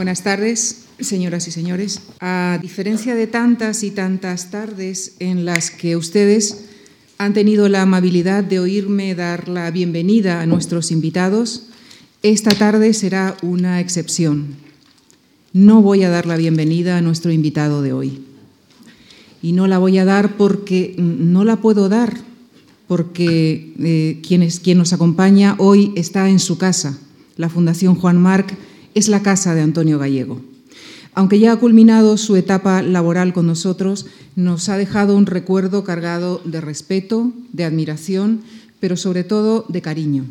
Buenas tardes, señoras y señores. A diferencia de tantas y tantas tardes en las que ustedes han tenido la amabilidad de oírme dar la bienvenida a nuestros invitados, esta tarde será una excepción. No voy a dar la bienvenida a nuestro invitado de hoy. Y no la voy a dar porque no la puedo dar, porque eh, quien, quien nos acompaña hoy está en su casa. La Fundación Juan Marc es la casa de Antonio Gallego. Aunque ya ha culminado su etapa laboral con nosotros, nos ha dejado un recuerdo cargado de respeto, de admiración, pero sobre todo de cariño.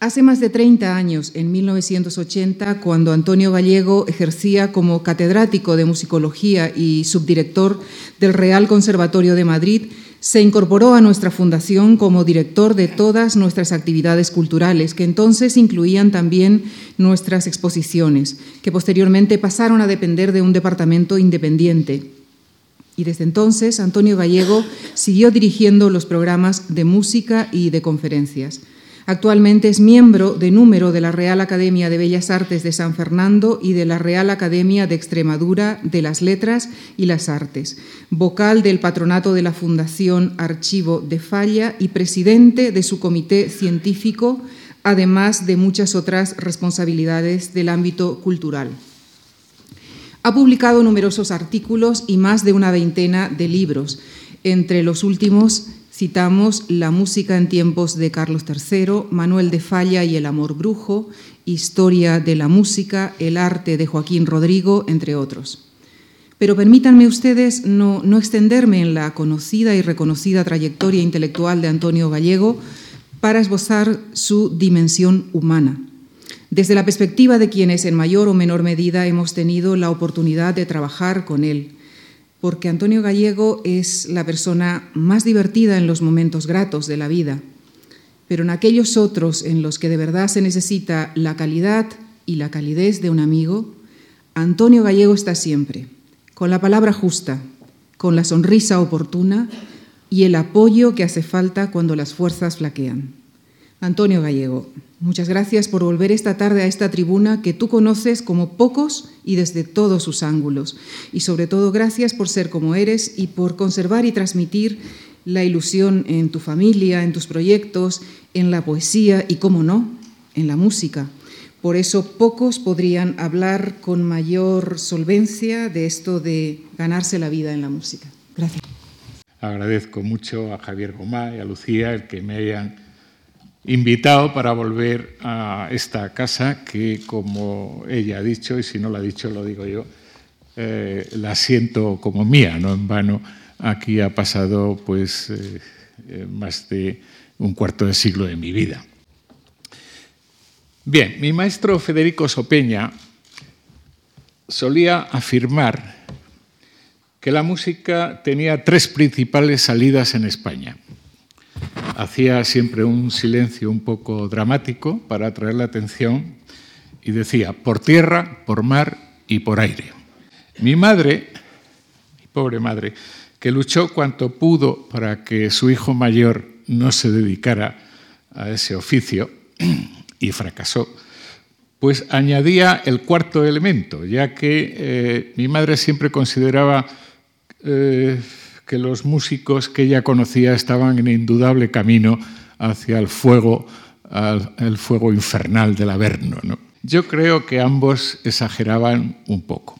Hace más de 30 años, en 1980, cuando Antonio Gallego ejercía como catedrático de musicología y subdirector del Real Conservatorio de Madrid, se incorporó a nuestra fundación como director de todas nuestras actividades culturales, que entonces incluían también nuestras exposiciones, que posteriormente pasaron a depender de un departamento independiente. Y desde entonces Antonio Gallego siguió dirigiendo los programas de música y de conferencias. Actualmente es miembro de número de la Real Academia de Bellas Artes de San Fernando y de la Real Academia de Extremadura de las Letras y las Artes, vocal del patronato de la Fundación Archivo de Falla y presidente de su comité científico, además de muchas otras responsabilidades del ámbito cultural. Ha publicado numerosos artículos y más de una veintena de libros, entre los últimos Citamos La música en tiempos de Carlos III, Manuel de Falla y el amor brujo, Historia de la música, El arte de Joaquín Rodrigo, entre otros. Pero permítanme ustedes no, no extenderme en la conocida y reconocida trayectoria intelectual de Antonio Gallego para esbozar su dimensión humana. Desde la perspectiva de quienes en mayor o menor medida hemos tenido la oportunidad de trabajar con él, porque Antonio Gallego es la persona más divertida en los momentos gratos de la vida, pero en aquellos otros en los que de verdad se necesita la calidad y la calidez de un amigo, Antonio Gallego está siempre, con la palabra justa, con la sonrisa oportuna y el apoyo que hace falta cuando las fuerzas flaquean. Antonio Gallego, muchas gracias por volver esta tarde a esta tribuna que tú conoces como pocos y desde todos sus ángulos. Y sobre todo gracias por ser como eres y por conservar y transmitir la ilusión en tu familia, en tus proyectos, en la poesía y, cómo no, en la música. Por eso pocos podrían hablar con mayor solvencia de esto de ganarse la vida en la música. Gracias. Agradezco mucho a Javier Gomá y a Lucía el que me hayan invitado para volver a esta casa que, como ella ha dicho, y si no lo ha dicho, lo digo yo, eh, la siento como mía, no en vano. Aquí ha pasado pues eh, eh, más de un cuarto de siglo de mi vida. Bien, mi maestro Federico Sopeña solía afirmar que la música tenía tres principales salidas en España hacía siempre un silencio un poco dramático para atraer la atención y decía, por tierra, por mar y por aire. Mi madre, mi pobre madre, que luchó cuanto pudo para que su hijo mayor no se dedicara a ese oficio y fracasó, pues añadía el cuarto elemento, ya que eh, mi madre siempre consideraba eh, que los músicos que ella conocía estaban en indudable camino hacia el fuego, el fuego infernal del Averno. Yo creo que ambos exageraban un poco.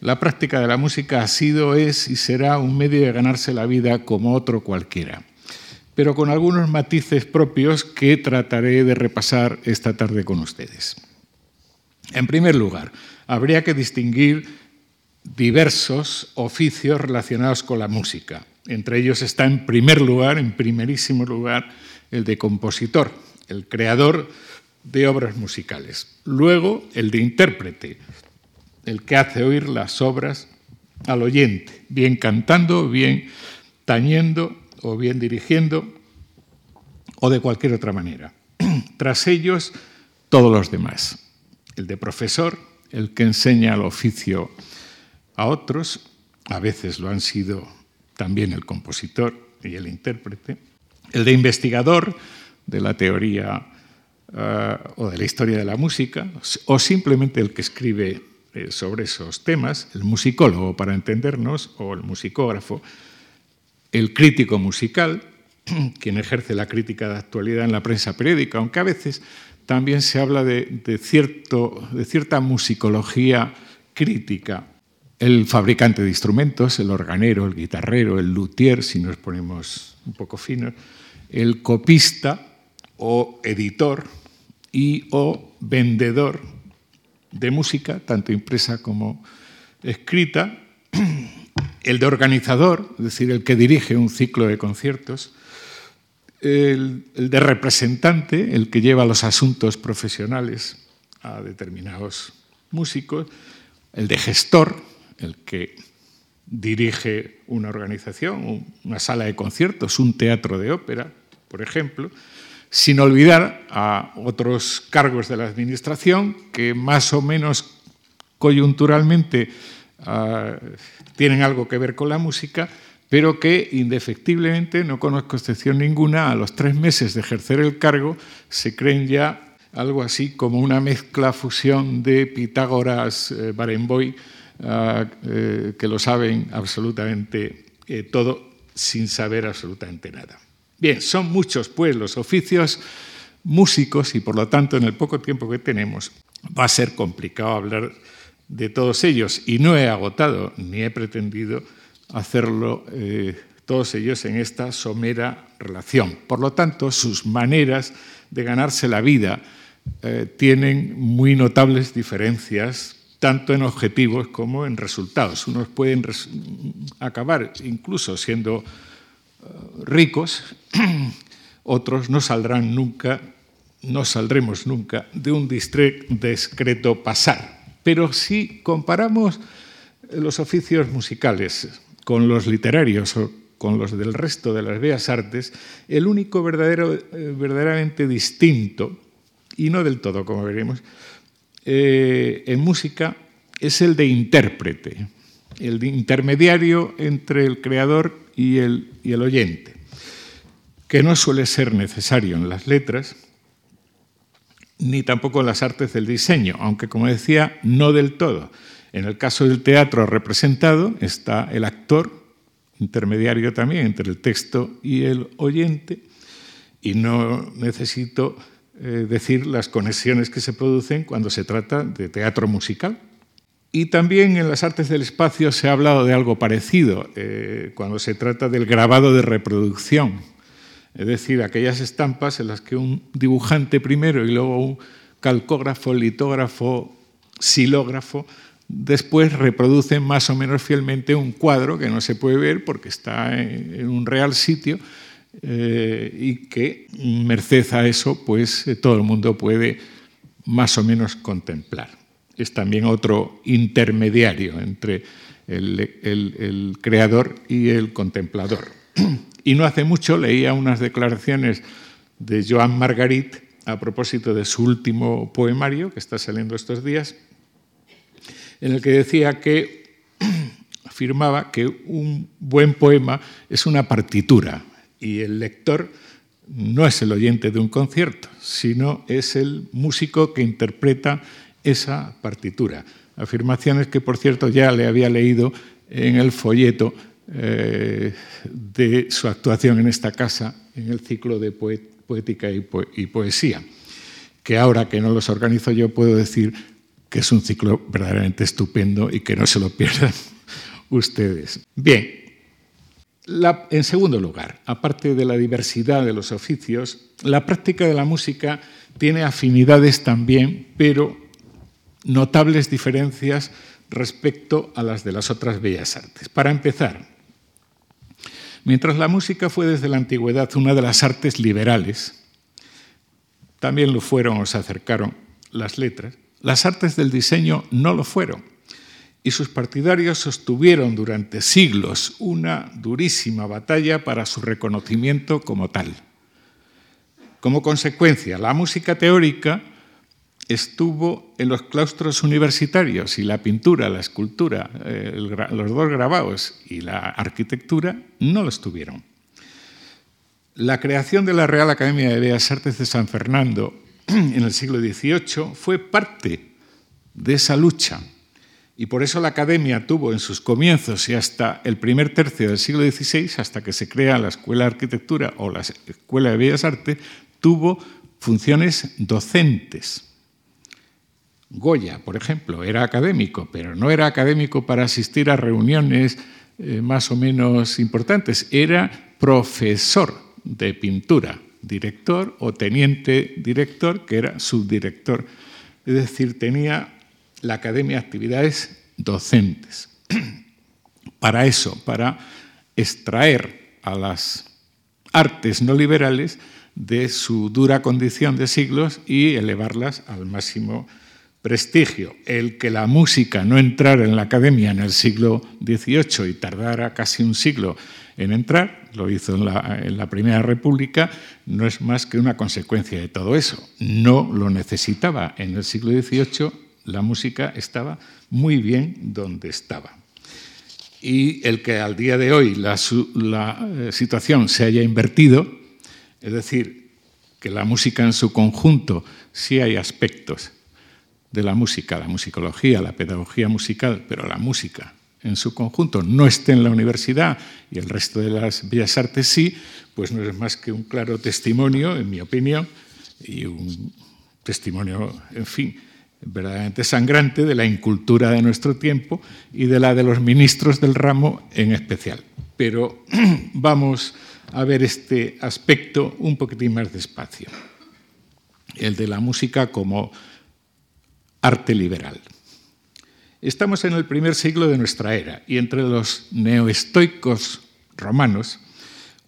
La práctica de la música ha sido, es y será un medio de ganarse la vida como otro cualquiera, pero con algunos matices propios que trataré de repasar esta tarde con ustedes. En primer lugar, habría que distinguir diversos oficios relacionados con la música. Entre ellos está en primer lugar, en primerísimo lugar, el de compositor, el creador de obras musicales. Luego, el de intérprete, el que hace oír las obras al oyente, bien cantando, bien tañendo o bien dirigiendo o de cualquier otra manera. Tras ellos, todos los demás. El de profesor, el que enseña el oficio a otros, a veces lo han sido también el compositor y el intérprete, el de investigador de la teoría ah, o de la historia de la música, o simplemente el que escribe eh, sobre esos temas, el musicólogo para entendernos, o el musicógrafo, el crítico musical, quien ejerce la crítica de actualidad en la prensa periódica, aunque a veces también se habla de, cierto, de cierta musicología crítica. El fabricante de instrumentos, el organero, el guitarrero, el luthier, si nos ponemos un poco finos, el copista o editor y o vendedor de música, tanto impresa como escrita, el de organizador, es decir, el que dirige un ciclo de conciertos, el, de representante, el que lleva los asuntos profesionales a determinados músicos, el de gestor, el que dirige una organización, una sala de conciertos, un teatro de ópera, por ejemplo, sin olvidar a otros cargos de la Administración que más o menos coyunturalmente ah, tienen algo que ver con la música, pero que indefectiblemente, no conozco excepción ninguna, a los tres meses de ejercer el cargo se creen ya algo así como una mezcla, fusión de Pitágoras, eh, eh, que lo saben absolutamente eh, todo sin saber absolutamente nada. Bien, son muchos pues los oficios músicos y por lo tanto en el poco tiempo que tenemos va a ser complicado hablar de todos ellos y no he agotado ni he pretendido hacerlo eh, todos ellos en esta somera relación. Por lo tanto, sus maneras de ganarse la vida tienen muy notables diferencias, tanto en objetivos como en resultados. Unos pueden acabar incluso siendo eh, ricos, otros no saldrán nunca, no saldremos nunca de un discreto pasar. Pero si comparamos los oficios musicales con los literarios o con los del resto de las bellas artes, el único verdadero, eh, verdaderamente distinto, y no del todo, como veremos, eh, en música es el de intérprete, el de intermediario entre el creador y el, y el oyente, que no suele ser necesario en las letras, ni tampoco en las artes del diseño, aunque como decía, no del todo. En el caso del teatro representado está el actor, intermediario también entre el texto y el oyente, y no necesito eh, decir las conexiones que se producen cuando se trata de teatro musical. Y también en las artes del espacio se ha hablado de algo parecido eh, cuando se trata del grabado de reproducción, es decir, aquellas estampas en las que un dibujante primero y luego un calcógrafo, litógrafo, silógrafo después reproducen más o menos fielmente un cuadro que no se puede ver porque está en, un real sitio eh, y que, merced a eso, pues eh, todo el mundo puede más o menos contemplar. Es también otro intermediario entre el, creador y el contemplador. Y no hace mucho leía unas declaraciones de Joan Margarit a propósito de su último poemario, que está saliendo estos días, en el que decía que afirmaba que un buen poema es una partitura y el lector no es el oyente de un concierto, sino es el músico que interpreta esa partitura. Afirmaciones que, por cierto, ya le había leído en el folleto eh, de su actuación en esta casa, en el ciclo de poética y poesía, que ahora que no los organizo yo puedo decir que es un ciclo verdaderamente estupendo y que no se lo pierdan ustedes. Bien, en segundo lugar, aparte de la diversidad de los oficios, la práctica de la música tiene afinidades también, pero notables diferencias respecto a las de las otras bellas artes. Para empezar, mientras la música fue desde la antigüedad una de las artes liberales, también lo fueron o se acercaron las letras, las artes del diseño no lo fueron y sus partidarios sostuvieron durante siglos una durísima batalla para su reconocimiento como tal. Como consecuencia, la música teórica estuvo en los claustros universitarios y la pintura, la escultura, eh, los dos grabados y la arquitectura no lo estuvieron. La creación de la Real Academia de Bellas Artes de San Fernando en el siglo XVIII fue parte de esa lucha. Y por eso la academia tuvo en sus comienzos y hasta el primer tercio del siglo XVI, hasta que se crea la Escuela de Arquitectura o la Escuela de Bellas Artes, tuvo funciones docentes. Goya, por ejemplo, era académico, pero no era académico para asistir a reuniones eh, más o menos importantes, era profesor de pintura, director o teniente director, que era subdirector. Es decir, tenía la academia actividades docentes. Para eso, para extraer a las artes no liberales de su dura condición de siglos y elevarlas al máximo prestigio. El que la música no entrara en la academia en el siglo XVIII y tardara casi un siglo en entrar, lo hizo en la, en la, Primera República, no es más que una consecuencia de todo eso. No lo necesitaba en el siglo XVIII la música estaba muy bien donde estaba. Y el que al día de hoy la, eh, situación se haya invertido, es decir, que la música en su conjunto sí hay aspectos de la música, la musicología, la pedagogía musical, pero la música en su conjunto no esté en la universidad y el resto de las bellas artes sí, pues no es más que un claro testimonio, en mi opinión, y un testimonio, en fin, verdaderamente sangrante de la incultura de nuestro tiempo y de la de los ministros del ramo en especial. Pero vamos a ver este aspecto un poquitín más despacio, el de la música como arte liberal. Estamos en el primer siglo de nuestra era y entre los neoestoicos romanos,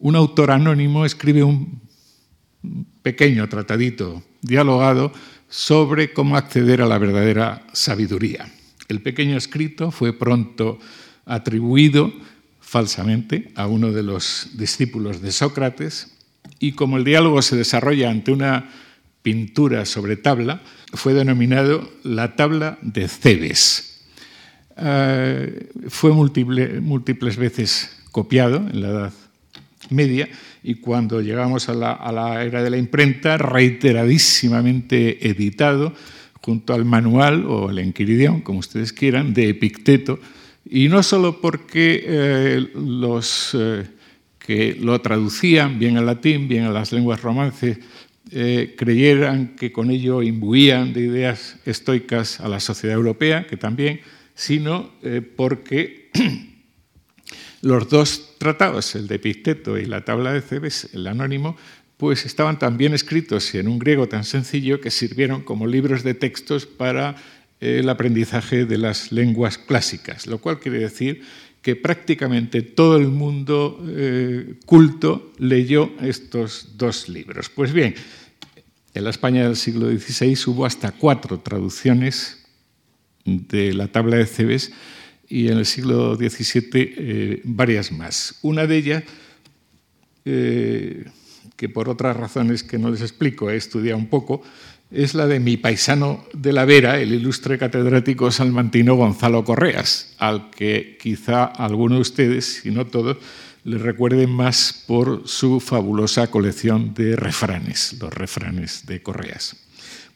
un autor anónimo escribe un pequeño tratadito dialogado sobre cómo acceder a la verdadera sabiduría. El pequeño escrito fue pronto atribuido falsamente a uno de los discípulos de Sócrates y como el diálogo se desarrolla ante una pintura sobre tabla, fue denominado la tabla de Cebes. Eh, fue múltiples veces copiado en la Edad Media y cuando llegamos a la, era de la imprenta, reiteradísimamente editado junto al manual o el Enquiridión, como ustedes quieran, de Epicteto, y no solo porque eh, los eh, que lo traducían bien al latín, bien a las lenguas romances, eh, creyeran que con ello imbuían de ideas estoicas a la sociedad europea, que también, sino porque los dos tratados, el de Epicteto y la tabla de Cebes, el anónimo, pues estaban también escritos en un griego tan sencillo que sirvieron como libros de textos para eh, el aprendizaje de las lenguas clásicas, lo cual quiere decir que prácticamente todo el mundo eh, culto leyó estos dos libros. Pues bien, en la España del siglo XVI hubo hasta cuatro traducciones de la tabla de Cebes y en el siglo XVII eh, varias más. Una de ellas, eh, que por otras razones que no les explico he estudiado un poco, es la de mi paisano de la Vera, el ilustre catedrático salmantino Gonzalo Correas, al que quizá alguno de ustedes, si no todos, le recuerden más por su fabulosa colección de refranes, los refranes de Correas.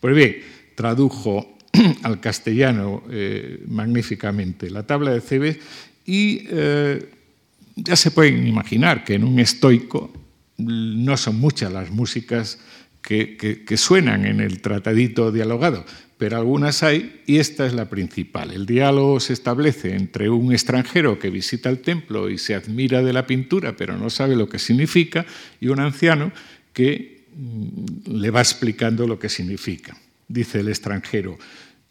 Pues bien, tradujo al castellano eh, magníficamente la tabla de Cebes y eh, ya se pueden imaginar que en un estoico no son muchas las músicas que, que, suenan en el tratadito dialogado, pero algunas hay y esta es la principal. El diálogo se establece entre un extranjero que visita el templo y se admira de la pintura, pero no sabe lo que significa, y un anciano que mm, le va explicando lo que significa. Dice el extranjero,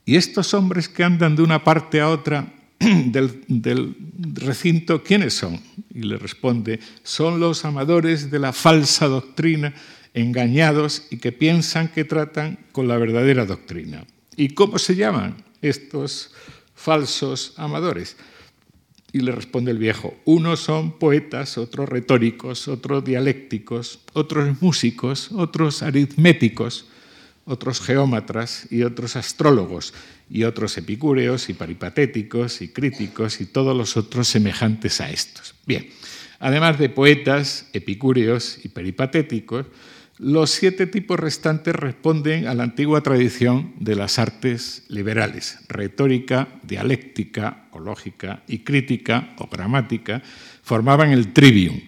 ¿Y estos hombres que andan de una parte a otra del, recinto, quiénes son? Y le responde, son los amadores de la falsa doctrina, engañados y que piensan que tratan con la verdadera doctrina. ¿Y cómo se llaman estos falsos amadores? Y le responde el viejo, unos son poetas, otros retóricos, otros dialécticos, otros músicos, otros aritméticos, otros geómatras y otros astrólogos, y otros epicúreos y paripatéticos y críticos y todos los otros semejantes a estos. Bien, además de poetas, epicúreos y peripatéticos, Los siete tipos restantes responden a la antigua tradición de las artes liberales, retórica, dialéctica o lógica y crítica o gramática, formaban el trivium,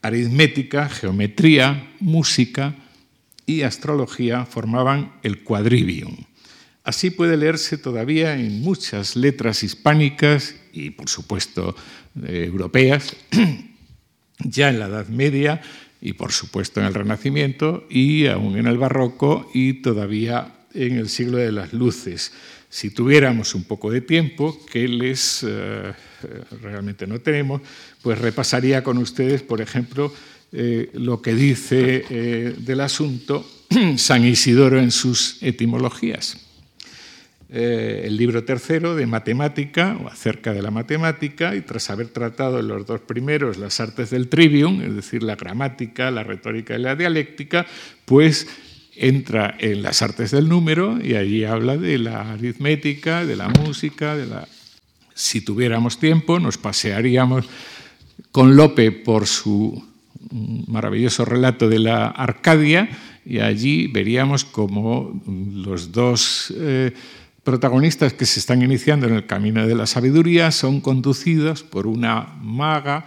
aritmética, geometría, música y astrología formaban el quadrivium. Así puede leerse todavía en muchas letras hispánicas y, por supuesto, eh, europeas, ya en la Edad Media y, por supuesto, en el Renacimiento y aún en el Barroco y todavía en el siglo de las luces. Si tuviéramos un poco de tiempo, que les eh, realmente no tenemos, pues repasaría con ustedes, por ejemplo, eh, lo que dice del asunto San Isidoro en sus etimologías. Eh, el libro tercero de matemática, o acerca de la matemática, y tras haber tratado en los dos primeros las artes del trivium, es decir, la gramática, la retórica y la dialéctica, pues entra en las artes del número y allí habla de la aritmética, de la música, de la... Si tuviéramos tiempo, nos pasearíamos con Lope por su maravilloso relato de la Arcadia y allí veríamos como los dos... Eh, protagonistas que se están iniciando en el camino de la sabiduría son conducidos por una maga,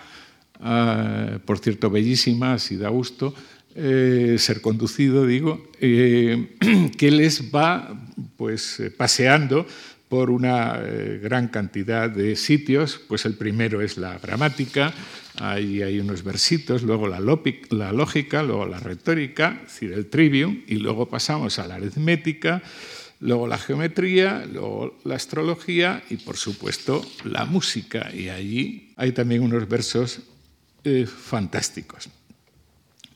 eh, por cierto, bellísima, así da gusto eh, ser conducido, digo, que les va pues, paseando por una gran cantidad de sitios. Pues el primero es la gramática, ahí hay unos versitos, luego la, lógica, luego la retórica, es decir, el trivium, y luego pasamos a la aritmética, luego la geometría, luego la astrología y por supuesto la música. Y allí hay también unos versos eh, fantásticos.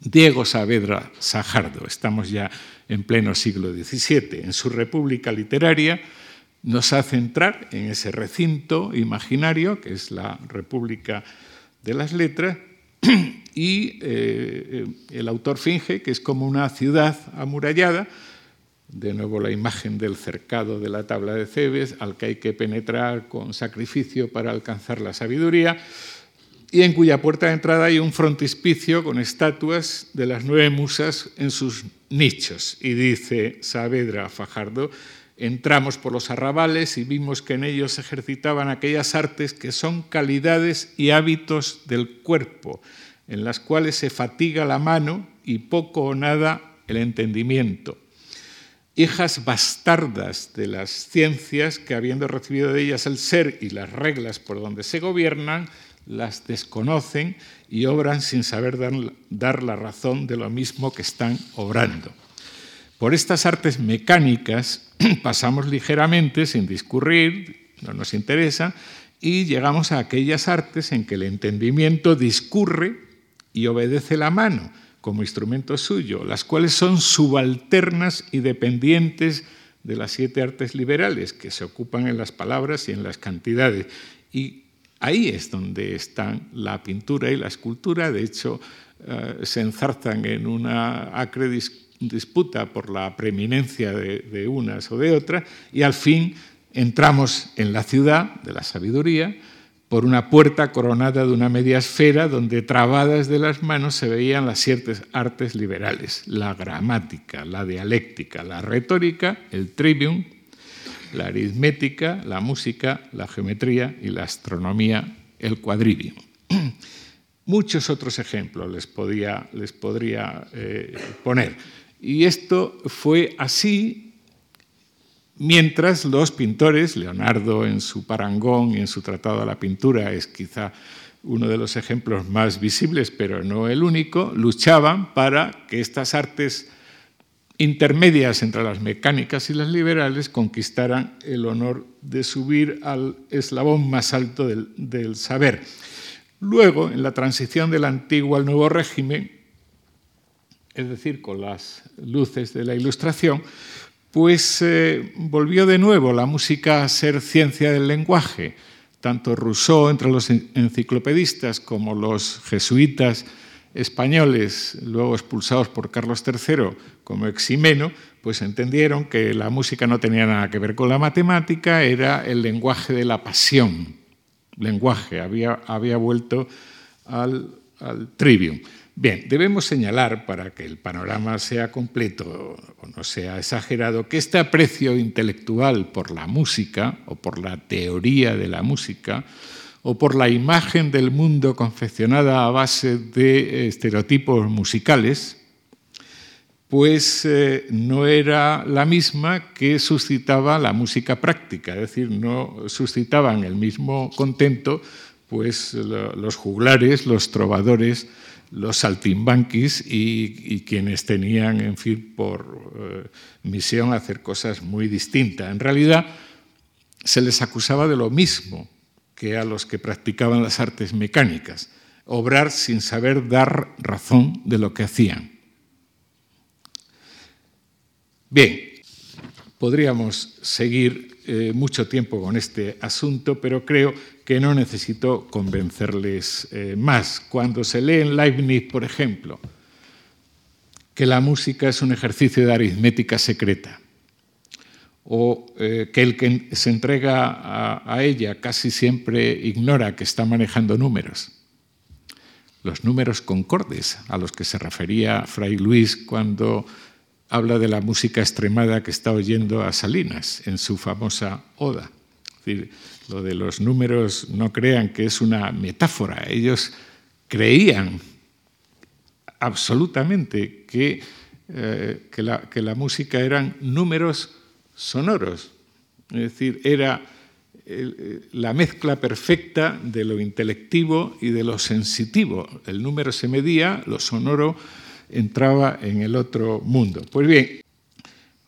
Diego Saavedra Sajardo, estamos ya en pleno siglo XVII, en su República Literaria, nos hace entrar en ese recinto imaginario que es la República de las Letras y eh, el autor finge que es como una ciudad amurallada de nuevo la imagen del cercado de la tabla de Cebes, al que hay que penetrar con sacrificio para alcanzar la sabiduría, y en cuya puerta de entrada hay un frontispicio con estatuas de las nueve musas en sus nichos. Y dice Saavedra Fajardo, entramos por los arrabales y vimos que en ellos ejercitaban aquellas artes que son calidades y hábitos del cuerpo, en las cuales se fatiga la mano y poco o nada el entendimiento hijas bastardas de las ciencias que habiendo recibido de ellas el ser y las reglas por donde se gobiernan, las desconocen y obran sin saber dar, la razón de lo mismo que están obrando. Por estas artes mecánicas pasamos ligeramente, sin discurrir, no nos interesa, y llegamos a aquellas artes en que el entendimiento discurre y obedece la mano, como instrumento suyo, las cuales son subalternas y dependientes de las siete artes liberales, que se ocupan en las palabras y en las cantidades. Y ahí es donde están la pintura y la escultura. De hecho, eh, se enzarzan en una acre disputa por la preeminencia de unas o de otras, y al fin entramos en la ciudad de la sabiduría, por una puerta coronada de una media esfera donde trabadas de las manos se veían las siete artes liberales, la gramática, la dialéctica, la retórica, el trivium, la aritmética, la música, la geometría y la astronomía, el quadrivium. Muchos otros ejemplos les, les podría eh, poner. Y esto fue así Mientras los pintores, Leonardo en su Parangón y en su Tratado de la Pintura es quizá uno de los ejemplos más visibles, pero no el único, luchaban para que estas artes intermedias entre las mecánicas y las liberales conquistaran el honor de subir al eslabón más alto del, del saber. Luego, en la transición del antiguo al nuevo régimen, es decir, con las luces de la Ilustración, pues eh, volvió de nuevo la música a ser ciencia del lenguaje. Tanto Rousseau entre los enciclopedistas como los jesuitas españoles, luego expulsados por Carlos III como Eximeno, pues entendieron que la música no tenía nada que ver con la matemática, era el lenguaje de la pasión. Lenguaje, había, había vuelto al, al trivium. Bien, debemos señalar, para que el panorama sea completo o no sea exagerado, que este aprecio intelectual por la música o por la teoría de la música o por la imagen del mundo confeccionada a base de estereotipos musicales, pues eh, no era la misma que suscitaba la música práctica, es decir, no suscitaban el mismo contento pues los juglares, los trovadores, los saltimbanquis y, quienes tenían, en fin, por eh, misión hacer cosas muy distintas. En realidad, se les acusaba de lo mismo que a los que practicaban las artes mecánicas, obrar sin saber dar razón de lo que hacían. Bien, podríamos seguir eh, mucho tiempo con este asunto, pero creo que no necesito convencerles eh, más. Cuando se lee en Leibniz, por ejemplo, que la música es un ejercicio de aritmética secreta, o eh, que el que se entrega a, ella casi siempre ignora que está manejando números. Los números concordes a los que se refería Fray Luis cuando habla de la música extremada que está oyendo a Salinas en su famosa Oda. Es decir, lo de los números no crean que es una metáfora. Ellos creían absolutamente que, eh, la, que la música eran números sonoros, es decir, era la mezcla perfecta de lo intelectivo y de lo sensitivo. El número se medía, lo sonoro entraba en el otro mundo. Pues bien,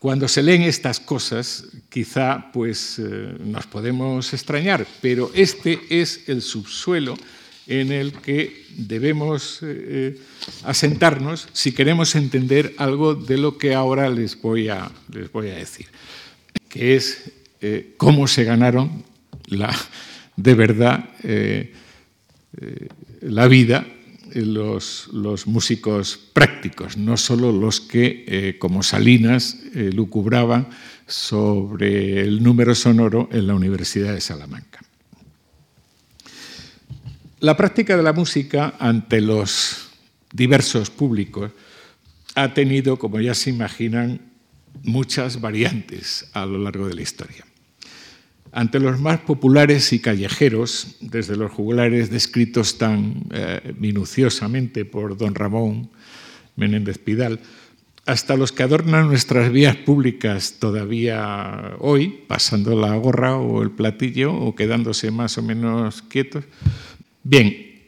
cuando se leen estas cosas, quizá pues eh, nos podemos extrañar, pero este es el subsuelo en el que debemos eh, asentarnos si queremos entender algo de lo que ahora les voy a, les voy a decir que es eh, cómo se ganaron la, de verdad eh, eh, la vida los, músicos prácticos, no solo los que, como Salinas, lucubraban sobre el número sonoro en la Universidad de Salamanca. La práctica de la música ante los diversos públicos ha tenido, como ya se imaginan, muchas variantes a lo largo de la historia. Ante los más populares y callejeros, desde los jugulares descritos tan eh, minuciosamente por don Ramón Menéndez Pidal, hasta los que adornan nuestras vías públicas todavía hoy, pasando la gorra o el platillo o quedándose más o menos quietos. Bien,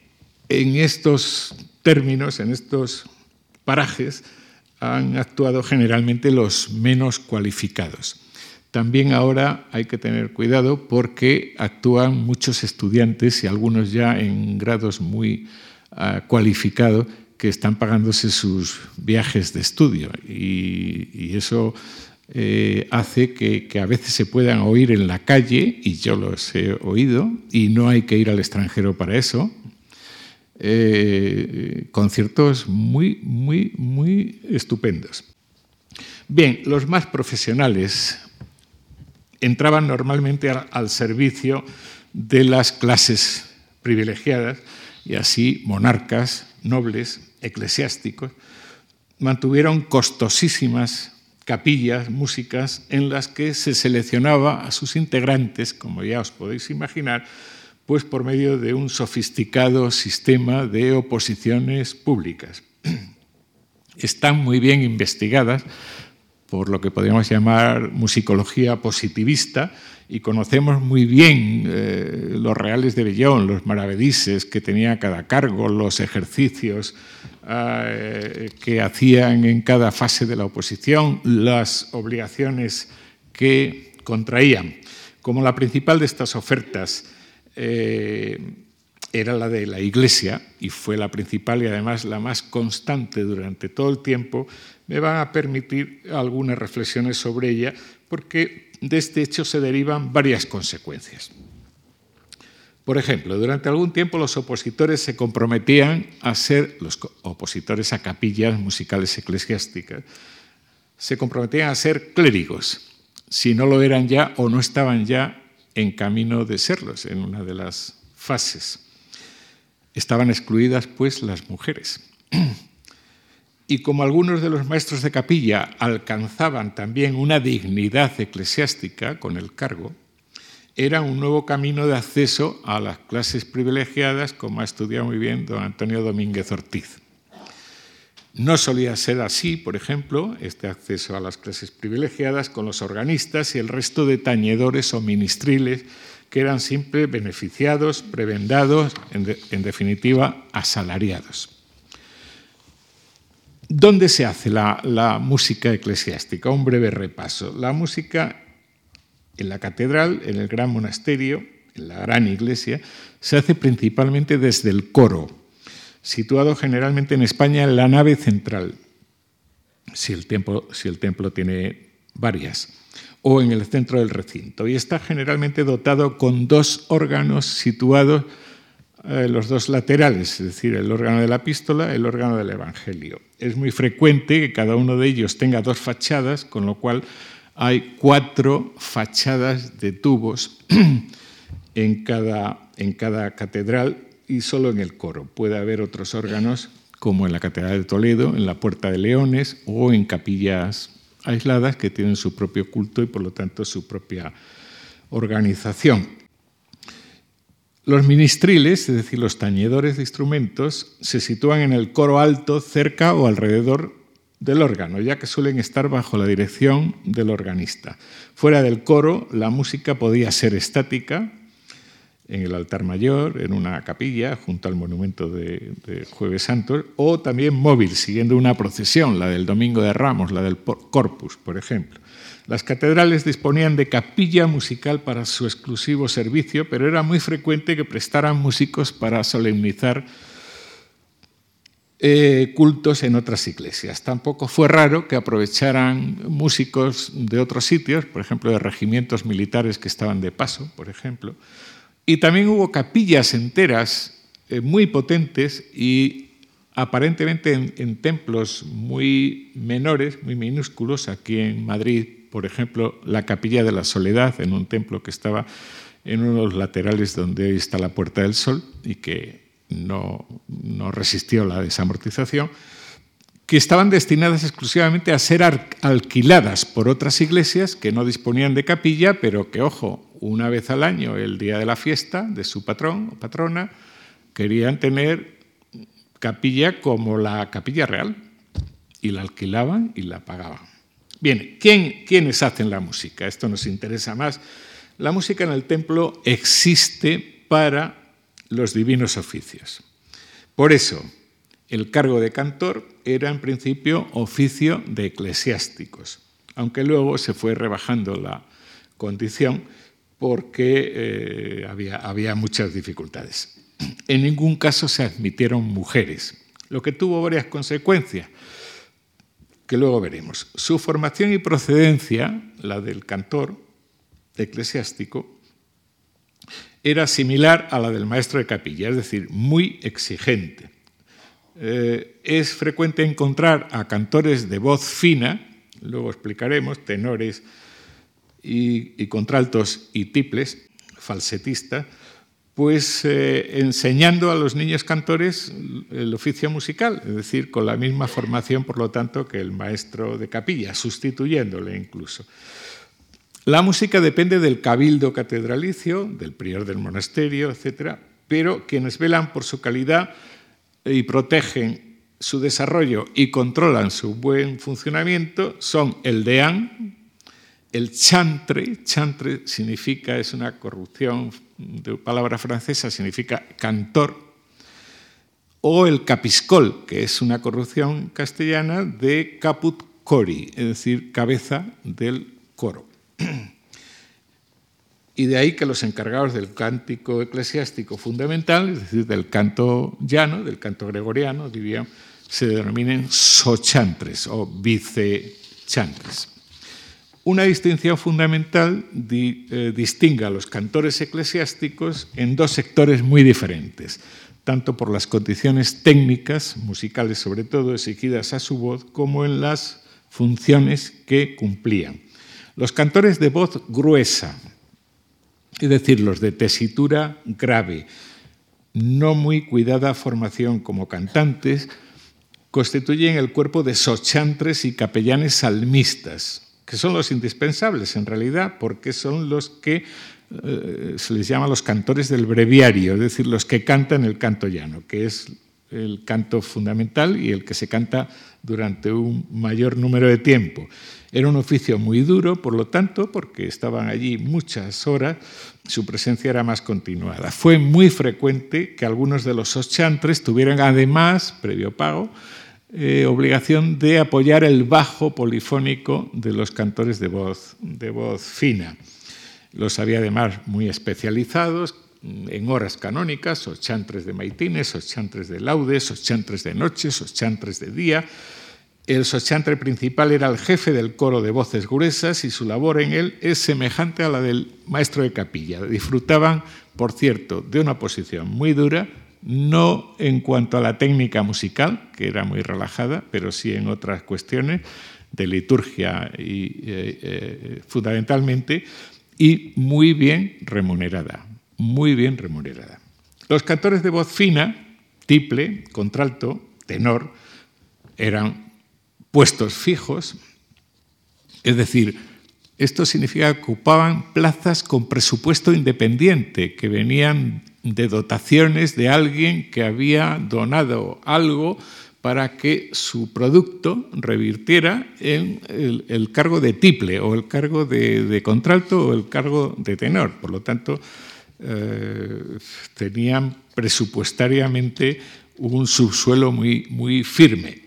en estos términos, en estos parajes, han actuado generalmente los menos cualificados. También ahora hay que tener cuidado porque actúan muchos estudiantes y algunos ya en grados muy ah, cualificados que están pagándose sus viajes de estudio y, eso eh, hace que, a veces se puedan oír en la calle, y yo los he oído, y no hay que ir al extranjero para eso, eh, conciertos muy, muy, muy estupendos. Bien, los más profesionales entraban normalmente al servicio de las clases privilegiadas y así monarcas, nobles, eclesiásticos, mantuvieron costosísimas capillas, músicas, en las que se seleccionaba a sus integrantes, como ya os podéis imaginar, pues por medio de un sofisticado sistema de oposiciones públicas. Están muy bien investigadas por lo que podríamos llamar musicología positivista y conocemos muy bien eh, los reales de Bellón, los maravedises que tenía cada cargo, los ejercicios eh, que hacían en cada fase de la oposición, las obligaciones que contraían. Como la principal de estas ofertas eh, era la de la Iglesia y fue la principal y además la más constante durante todo el tiempo, me van a permitir algunas reflexiones sobre ella porque de este hecho se derivan varias consecuencias. Por ejemplo, durante algún tiempo los opositores se comprometían a ser, los opositores a capillas musicales eclesiásticas, se comprometían a ser clérigos, si no lo eran ya o no estaban ya en camino de serlos en una de las fases. Estaban excluidas, pues, las mujeres. Y como algunos de los maestros de capilla alcanzaban también una dignidad eclesiástica con el cargo, era un nuevo camino de acceso a las clases privilegiadas, como ha estudiado muy bien don Antonio Domínguez Ortiz. No solía ser así, por ejemplo, este acceso a las clases privilegiadas con los organistas y el resto de tañedores o ministriles que eran siempre beneficiados, prebendados, en, definitiva, asalariados. ¿Dónde se hace la, la, música eclesiástica? Un breve repaso. La música en la catedral, en el gran monasterio, en la gran iglesia, se hace principalmente desde el coro, situado generalmente en España en la nave central, si el templo, si el templo tiene varias, o en el centro del recinto. Y está generalmente dotado con dos órganos situados eh, los dos laterales, es decir, el órgano de la epístola, el órgano del Evangelio. Es muy frecuente que cada uno de ellos tenga dos fachadas, con lo cual hay cuatro fachadas de tubos en cada, en cada catedral y solo en el coro. Puede haber otros órganos como en la Catedral de Toledo, en la Puerta de Leones o en capillas aisladas que tienen su propio culto y por lo tanto su propia organización. Los ministriles, es decir, los tañedores de instrumentos, se sitúan en el coro alto cerca o alrededor del órgano, ya que suelen estar bajo la dirección del organista. Fuera del coro, la música podía ser estática, en el altar mayor, en una capilla, junto al monumento de, Jueves Santo, o también móvil, siguiendo una procesión, la del Domingo de Ramos, la del Corpus, por ejemplo. Las catedrales disponían de capilla musical para su exclusivo servicio, pero era muy frecuente que prestaran músicos para solemnizar eh, cultos en otras iglesias. Tampoco fue raro que aprovecharan músicos de otros sitios, por ejemplo, de regimientos militares que estaban de paso, por ejemplo. Y también hubo capillas enteras eh, muy potentes y aparentemente en, templos muy menores, muy minúsculos, aquí en Madrid, por ejemplo, la Capilla de la Soledad, en un templo que estaba en uno de los laterales donde hoy está la Puerta del Sol y que no, resistió la desamortización, que estaban destinadas exclusivamente a ser alquiladas por otras iglesias que no disponían de capilla, pero que, ojo, una vez al año, el día de la fiesta de su patrón o patrona, querían tener capilla como la capilla real y la alquilaban y la pagaban. Bien, ¿quién, ¿quiénes hacen la música? Esto nos interesa más. La música en el templo existe para los divinos oficios. Por eso, el cargo de cantor era en principio oficio de eclesiásticos, aunque luego se fue rebajando la condición porque eh, había, había muchas dificultades. En ningún caso se admitieron mujeres, lo que tuvo varias consecuencias que luego veremos. Su formación y procedencia, la del cantor eclesiástico, era similar a la del maestro de capilla, es decir, muy exigente. Eh, es frecuente encontrar a cantores de voz fina, luego explicaremos, tenores y, contraltos y tiples, falsetistas, pues eh, enseñando a los niños cantores el oficio musical, es decir, con la misma formación, por lo tanto, que el maestro de capilla, sustituyéndole incluso. La música depende del cabildo catedralicio, del prior del monasterio, etc., pero quienes velan por su calidad y protegen su desarrollo y controlan su buen funcionamiento son el deán, el chantre, chantre significa, es una corrupción de palabra francesa, significa cantor, o el capiscol, que es una corrupción castellana de caput cori, es decir, cabeza del coro. Y de ahí que los encargados del cántico eclesiástico fundamental, es decir, del canto llano, del canto gregoriano, dirían, se denominen sochantres o vicechantres. Una distinción fundamental eh, distingue a los cantores eclesiásticos en dos sectores muy diferentes, tanto por las condiciones técnicas, musicales sobre todo, exigidas a su voz, como en las funciones que cumplían. Los cantores de voz gruesa, es decir, los de tesitura grave, no muy cuidada formación como cantantes, constituyen el cuerpo de sochantres y capellanes salmistas, que son los indispensables en realidad, porque son los que eh, se les llama los cantores del breviario, es decir, los que cantan el canto llano, que es el canto fundamental y el que se canta durante un mayor número de tiempo. Era un oficio muy duro, por lo tanto, porque estaban allí muchas horas, su presencia era más continuada. Fue muy frecuente que algunos de los sochantres tuvieran además, previo pago, eh, obligación de apoyar el bajo polifónico de los cantores de voz, de voz fina. Los había además muy especializados en horas canónicas, chantres de maitines, chantres de laudes, chantres de noches, chantres de día. El sochantre principal era el jefe del coro de voces gruesas y su labor en él es semejante a la del maestro de capilla. Disfrutaban, por cierto, de una posición muy dura, no en cuanto a la técnica musical, que era muy relajada, pero sí en otras cuestiones de liturgia y eh, eh, fundamentalmente, y muy bien remunerada, muy bien remunerada. Los cantores de voz fina, tiple, contralto, tenor, eran puestos fijos, es decir, esto significa que ocupaban plazas con presupuesto independiente, que venían de dotaciones de alguien que había donado algo para que su producto revirtiera en el, cargo de tiple o el cargo de, contralto o el cargo de tenor. Por lo tanto, eh, tenían presupuestariamente un subsuelo muy, muy firme.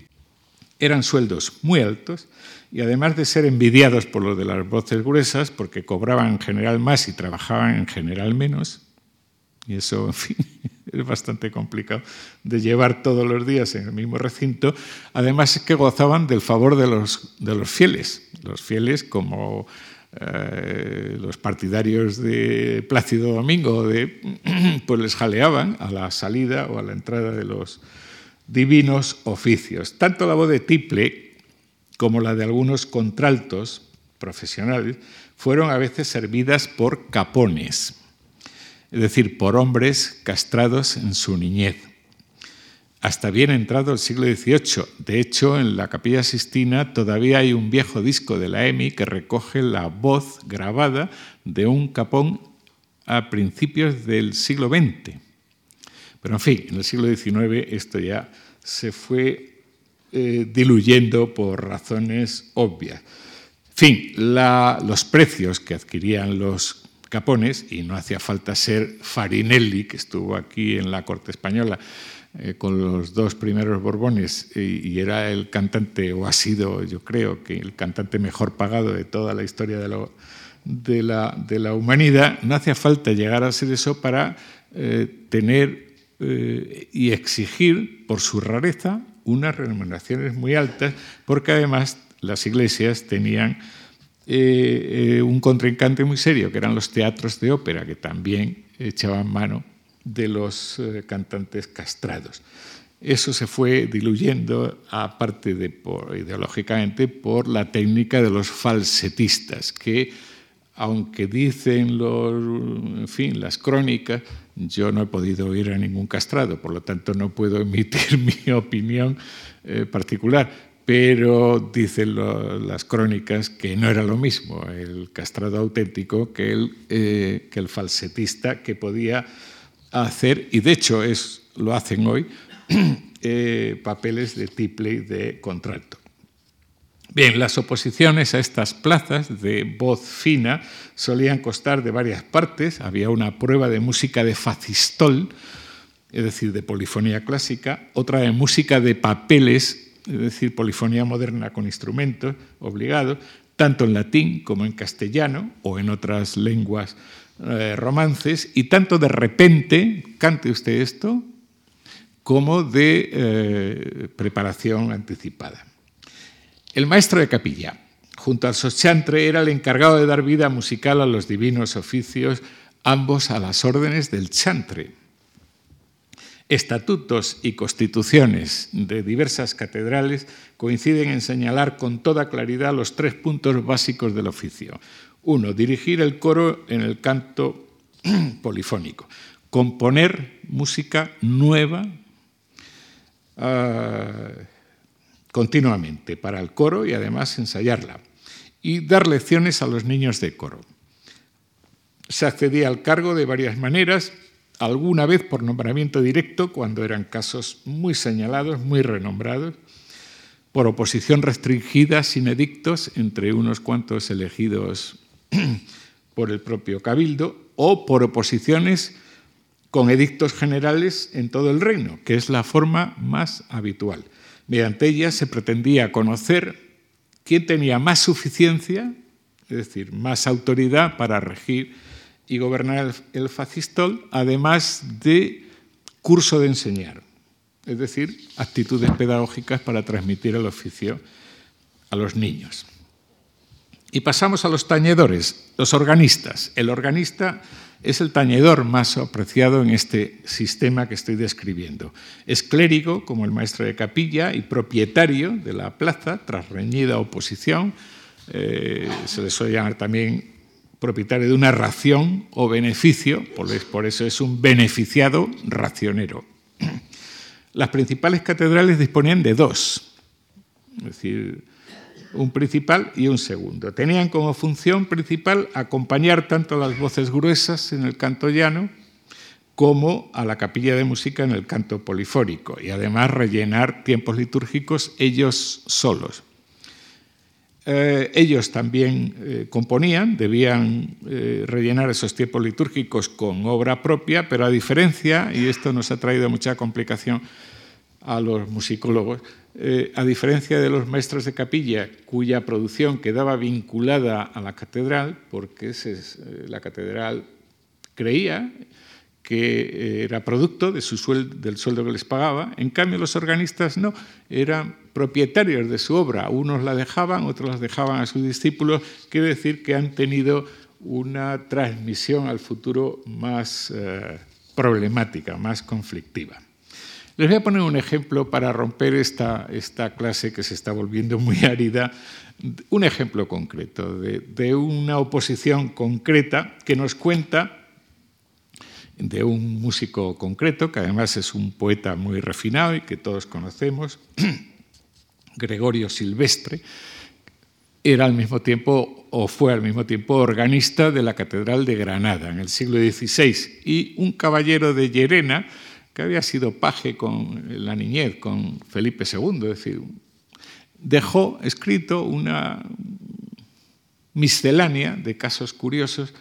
Eran sueldos muy altos y además de ser envidiados por los de las voces gruesas, porque cobraban en general más y trabajaban en general menos, y eso, en fin, es bastante complicado de llevar todos los días en el mismo recinto. Además es que gozaban del favor de los, de los fieles. Los fieles como eh, los partidarios de Plácido Domingo, pues les jaleaban a la salida o a la entrada de los divinos oficios. Tanto la voz de tiple como la de algunos contraltos profesionales fueron a veces servidas por capones es decir, por hombres castrados en su niñez. Hasta bien entrado el siglo XVIII. De hecho, en la Capilla Sistina todavía hay un viejo disco de la EMI que recoge la voz grabada de un capón a principios del siglo XX. Pero en fin, en el siglo XIX esto ya se fue eh, diluyendo por razones obvias. En fin, los precios que adquirían los Capones, y no hacía falta ser Farinelli, que estuvo aquí en la corte española eh, con los dos primeros Borbones y, era el cantante, o ha sido, yo creo, que el cantante mejor pagado de toda la historia de, la, humanidad, no hacía falta llegar a ser eso para eh, tener eh, y exigir por su rareza unas remuneraciones muy altas, porque además las iglesias tenían eh, eh, un contrincante muy serio, que eran los teatros de ópera, que también echaban mano de los eh, cantantes castrados. Eso se fue diluyendo, aparte de por, ideológicamente, por la técnica de los falsetistas, que, aunque dicen los, en fin, las crónicas, yo no he podido oír a ningún castrado, por lo tanto no puedo emitir mi opinión particular pero dicen las crónicas que no era lo mismo el castrado auténtico que el, eh, que el falsetista que podía hacer, y de hecho es, lo hacen hoy, eh, papeles de tiple y de contralto. Bien, las oposiciones a estas plazas de voz fina solían costar de varias partes. Había una prueba de música de facistol, es decir, de polifonía clásica, otra de música de papeles es decir, polifonía moderna con instrumentos obligados, tanto en latín como en castellano o en otras lenguas eh, romances, y tanto de repente, cante usted esto, como de eh, preparación anticipada. El maestro de capilla, junto al sochantre, era el encargado de dar vida musical a los divinos oficios, ambos a las órdenes del chantre Estatutos y constituciones de diversas catedrales coinciden en señalar con toda claridad los tres puntos básicos del oficio. Uno, dirigir el coro en el canto polifónico. Componer música nueva, ah, continuamente para el coro y además ensayarla, y dar lecciones a los niños de coro. Se accedía al cargo de varias maneras, alguna vez por nombramiento directo, cuando eran casos muy señalados, muy renombrados, por oposición restringida, sin edictos, entre unos cuantos elegidos por el propio cabildo, o por oposiciones con edictos generales en todo el reino, que es la forma más habitual. Mediante ellas se pretendía conocer quién tenía más suficiencia, es decir, más autoridad para regir y gobernar el fascistol, además de curso de enseñar, es decir, actitudes pedagógicas para transmitir el oficio a los niños. Y pasamos a los tañedores, los organistas. El organista es el tañedor más apreciado en este sistema que estoy describiendo. Es clérigo, como el maestro de capilla, y propietario de la plaza, tras reñida oposición. Eh, se le suele llamar también propietario de una ración o beneficio, por eso es un beneficiado racionero. Las principales catedrales disponían de dos, es decir, un principal y un segundo. Tenían como función principal acompañar tanto a las voces gruesas en el canto llano como a la capilla de música en el canto polifónico y además rellenar tiempos litúrgicos ellos solos. Eh, ellos también eh, componían, debían eh, rellenar esos tiempos litúrgicos con obra propia, pero a diferencia, y esto nos ha traído mucha complicación a los musicólogos, a diferencia de los maestros de capilla, cuya producción quedaba vinculada a la catedral, porque la catedral creía que era producto de su del sueldo que les pagaba. En cambio, los organistas no, eran propietarios de su obra. Unos la dejaban, otros la dejaban a sus discípulos. Quiere decir que han tenido una transmisión al futuro más eh, problemática, más conflictiva. Les voy a poner un ejemplo para romper esta, esta clase que se está volviendo muy árida, un ejemplo concreto de una oposición concreta que nos cuenta de un músico concreto, que además es un poeta muy refinado y que todos conocemos, Gregorio Silvestre, era al mismo tiempo, o fue al mismo tiempo, organista de la Catedral de Granada en el siglo XVI y un caballero de Llerena que había sido paje con la niñez, con Felipe II, es decir, dejó escrito una miscelánea de casos curiosos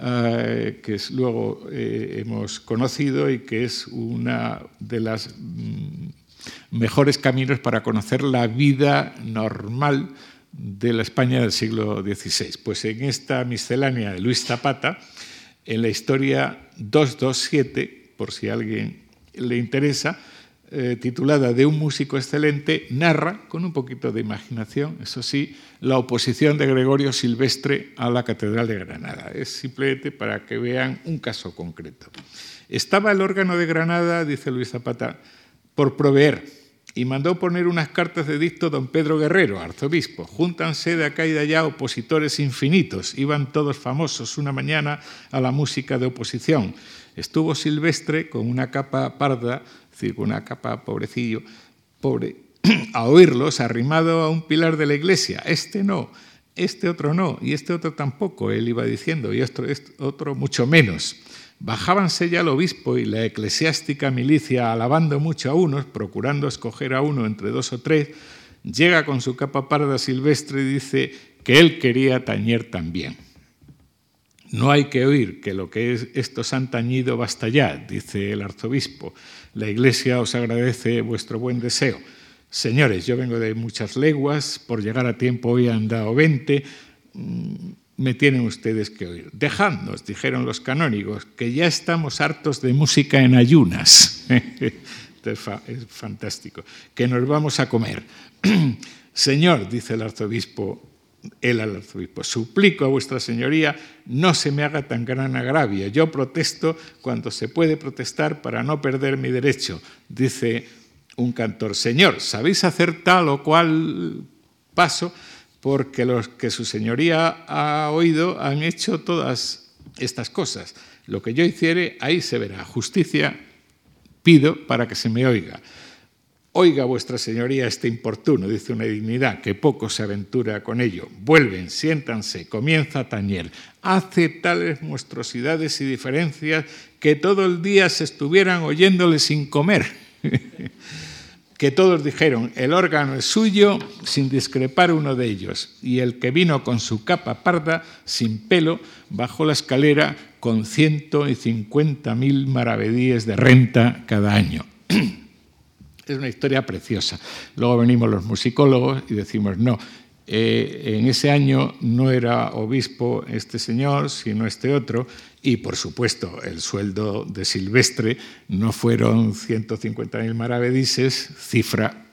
eh, que luego eh, hemos conocido y que es una de las mm, mejores caminos para conocer la vida normal de la España del siglo XVI. Pues en esta miscelánea de Luis Zapata, en la historia 227, por si a alguien le interesa, eh, titulada De un músico excelente, narra, con un poquito de imaginación, eso sí, la oposición de Gregorio Silvestre a la Catedral de Granada. Es simplemente para que vean un caso concreto. Estaba el órgano de Granada, dice Luis Zapata, por proveer y mandó poner unas cartas de dicto don Pedro Guerrero, arzobispo. Júntanse de acá y de allá opositores infinitos. Iban todos famosos una mañana a la música de oposición. Estuvo Silvestre con una capa parda decir, con una capa pobrecillo, pobre, a oírlos arrimado a un pilar de la iglesia. Este no, este otro no, y este otro tampoco, él iba diciendo, y otro, otro mucho menos. Bajábanse ya el obispo y la eclesiástica milicia alabando mucho a unos, procurando escoger a uno entre dos o tres, llega con su capa parda silvestre y dice que él quería tañer también. No hay que oír que lo que es, estos han tañido basta ya, dice el arzobispo. La Iglesia os agradece vuestro buen deseo. Señores, yo vengo de muchas leguas, por llegar a tiempo hoy han dado 20, mm, me tienen ustedes que oír. Dejadnos, dijeron los canónigos, que ya estamos hartos de música en ayunas. es fantástico, que nos vamos a comer. Señor, dice el arzobispo, él al arzobispo, suplico a vuestra señoría no se me haga tan gran agravio. Yo protesto cuando se puede protestar para no perder mi derecho. Dice un cantor, Señor, ¿sabéis hacer tal o cual paso? Porque los que su señoría ha oído han hecho todas estas cosas. Lo que yo hiciere, ahí se verá. Justicia pido para que se me oiga. Oiga vuestra señoría este importuno, dice una dignidad, que poco se aventura con ello. Vuelven, siéntanse, comienza Tañer. Hace tales monstruosidades y diferencias que todo el día se estuvieran oyéndole sin comer. que todos dijeron, el órgano es suyo, sin discrepar uno de ellos, y el que vino con su capa parda, sin pelo, bajó la escalera con ciento y cincuenta mil maravedíes de renta cada año. Es una historia preciosa. Luego venimos los musicólogos y decimos, no, eh, en ese año no era obispo este señor, sino este otro, y por supuesto el sueldo de Silvestre no fueron 150.000 maravedises, cifra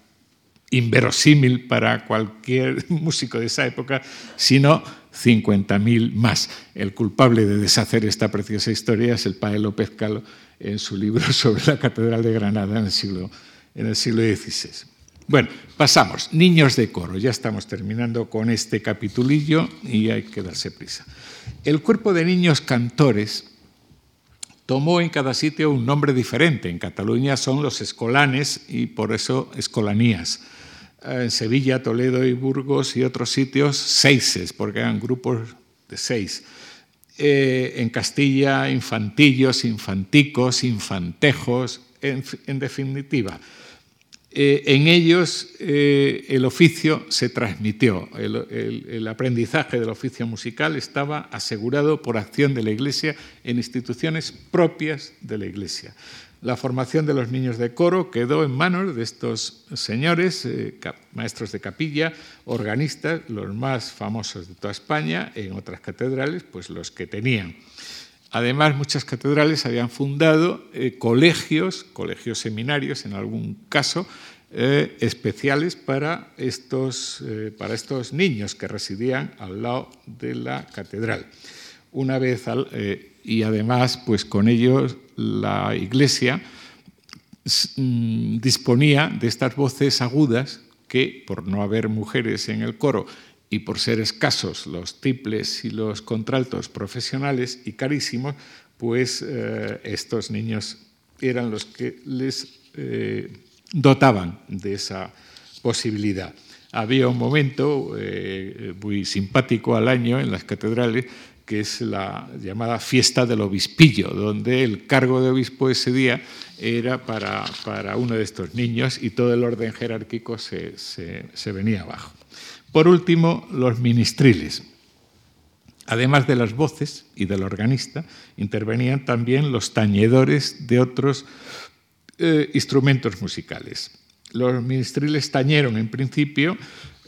inverosímil para cualquier músico de esa época, sino 50.000 más. El culpable de deshacer esta preciosa historia es el padre López Calo en su libro sobre la Catedral de Granada en el siglo, en el siglo XVI. Bueno, pasamos. Niños de coro. Ya estamos terminando con este capitulillo y hay que darse prisa. El cuerpo de niños cantores tomó en cada sitio un nombre diferente. En Cataluña son los escolanes y por eso escolanías. En Sevilla, Toledo y Burgos y otros sitios, seises, porque eran grupos de seis. Eh, en Castilla, infantillos, infanticos, infantejos, en definitiva eh, en ellos eh, el oficio se transmitió, el, aprendizaje del oficio musical estaba asegurado por acción de la Iglesia en instituciones propias de la Iglesia. La formación de los niños de coro quedó en manos de estos señores, eh, maestros de capilla, organistas, los más famosos de toda España, en otras catedrales, pues los que tenían. Además, muchas catedrales habían fundado eh, colegios, colegios seminarios en algún caso, eh, especiales para estos, eh, para estos niños que residían al lado de la catedral. Una vez y además, pues con ellos la Iglesia mm, disponía de estas voces agudas que, por no haber mujeres en el coro y por ser escasos los triples y los contraltos profesionales y carísimos, pues eh, estos niños eran los que les eh, dotaban de esa posibilidad. Había un momento eh, muy simpático al año en las catedrales que es la llamada fiesta del obispillo, donde el cargo de obispo ese día era para, para uno de estos niños y todo el orden jerárquico se, se, se venía abajo. Por último, los ministriles. Además de las voces y del organista, intervenían también los tañedores de otros eh, instrumentos musicales. Los ministriles tañeron en principio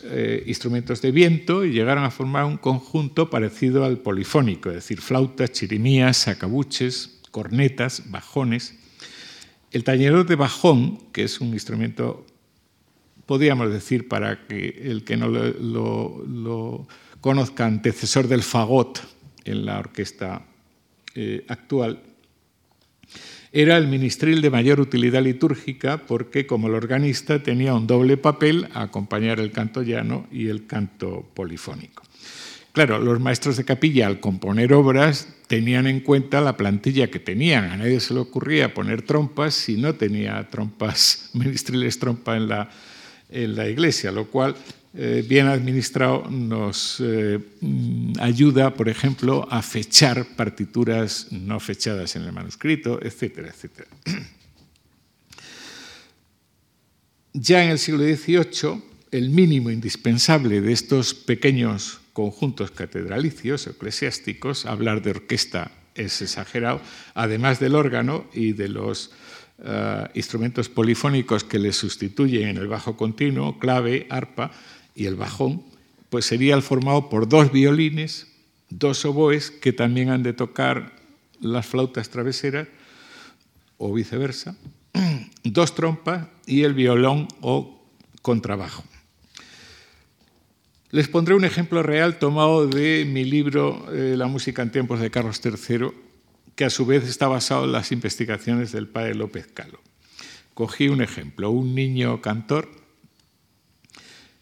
eh, instrumentos de viento y llegaron a formar un conjunto parecido al polifónico, es decir, flautas, chirimías, sacabuches, cornetas, bajones. El tañedor de bajón, que es un instrumento podríamos decir, para que el que no lo, conozca, antecesor del fagot en la orquesta eh, actual, era el ministril de mayor utilidad litúrgica porque como el organista tenía un doble papel acompañar el canto llano y el canto polifónico. Claro, los maestros de capilla al componer obras tenían en cuenta la plantilla que tenían. A nadie se le ocurría poner trompas si no tenía trompas, ministriles trompa en la, en la Iglesia, lo cual, eh, bien administrado, nos eh, mm, ayuda, por ejemplo, a fechar partituras no fechadas en el manuscrito, etcétera, etcétera. Ya en el siglo XVIII, el mínimo indispensable de estos pequeños conjuntos catedralicios eclesiásticos, hablar de orquesta es exagerado, además del órgano y de los eh, instrumentos polifónicos que le sustituyen en el bajo continuo, clave, arpa y el bajón, pues sería el formado por dos violines, dos oboes que también han de tocar las flautas traveseras o viceversa, dos trompas y el violón o contrabajo. Les pondré un ejemplo real tomado de mi libro eh, La música en tiempos de Carlos III, que a su vez está basado en las investigaciones del padre López Calo. Cogí un ejemplo, un niño cantor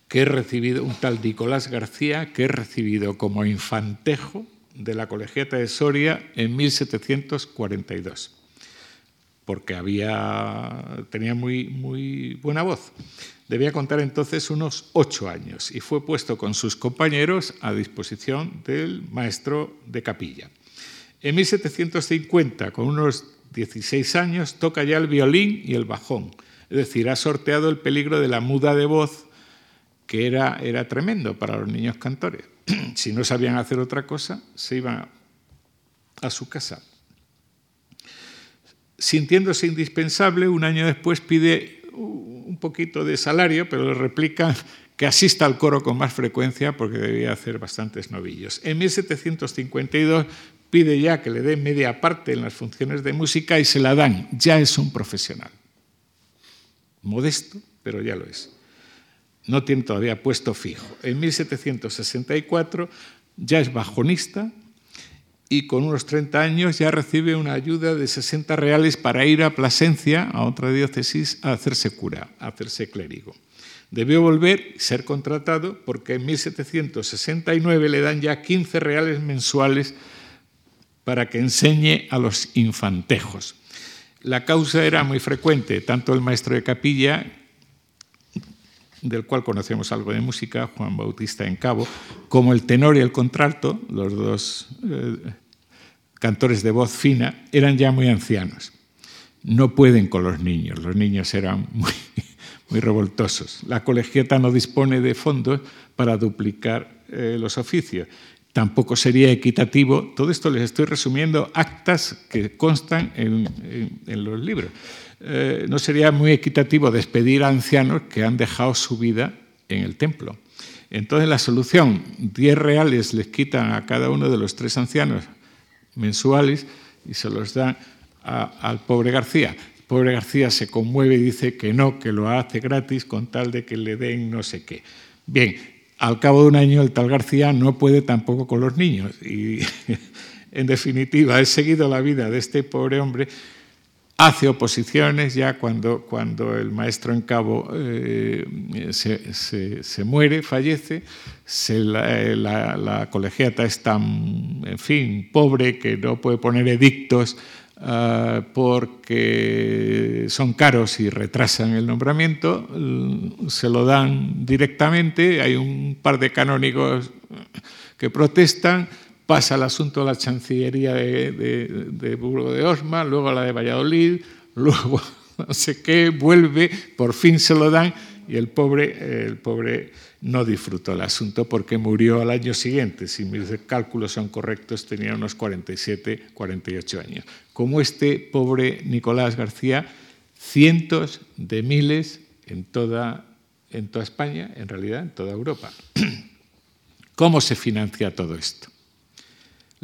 que he recibido, un tal Nicolás García, que he recibido como infantejo de la Colegiata de Soria en 1742. porque había, tenía muy, muy buena voz. Debía contar entonces unos ocho años y fue puesto con sus compañeros a disposición del maestro de capilla. En 1750, con unos 16 años, toca ya el violín y el bajón, es decir, ha sorteado el peligro de la muda de voz, que era, era tremendo para los niños cantores. si no sabían hacer otra cosa, se iban a su casa. Sintiéndose indispensable, un año después pide un poquito de salario, pero le replican que asista al coro con más frecuencia porque debía hacer bastantes novillos. En 1752 pide ya que le dé media parte en las funciones de música y se la dan. Ya es un profesional. Modesto, pero ya lo es. No tiene todavía puesto fijo. En 1764 ya es bajonista, y con unos 30 años ya recibe una ayuda de 60 reales para ir a Plasencia, a otra diócesis, a hacerse cura, a hacerse clérigo. Debió volver y ser contratado porque en 1769 le dan ya 15 reales mensuales para que enseñe a los infantejos. La causa era muy frecuente, tanto el maestro de capilla del cual conocemos algo de música, Juan Bautista en Cabo, como el tenor y el contralto, los dos eh, cantores de voz fina, eran ya muy ancianos. No pueden con los niños, los niños eran muy, muy revoltosos. La colegiata no dispone de fondos para duplicar eh, los oficios. Tampoco sería equitativo, todo esto les estoy resumiendo actas que constan en los libros. Eh, no sería muy equitativo despedir a ancianos que han dejado su vida en el templo. Entonces la solución, 10 reales les quitan a cada uno de los tres ancianos mensuales y se los dan al pobre García. El pobre García se conmueve y dice que no, que lo hace gratis con tal de que le den no sé qué. Bien, al cabo de un año el tal García no puede tampoco con los niños. Y en definitiva he seguido la vida de este pobre hombre. Hace oposiciones ya cuando, cuando el maestro en cabo eh, se, muere, fallece, la, la, colegiata es tan, en fin, pobre que no puede poner edictos ah, porque son caros y retrasan el nombramiento, se lo dan directamente, hay un par de canónigos que protestan, pasa el asunto a la Chancillería de, de, Burgo de Osma, luego a la de Valladolid, luego no sé qué, vuelve, por fin se lo dan y el pobre, el pobre no disfrutó el asunto porque murió al año siguiente. Si mis cálculos son correctos, tenía unos 47, 48 años. Como este pobre Nicolás García, cientos de miles en toda, en toda España, en realidad en toda Europa. ¿Cómo se financia todo esto?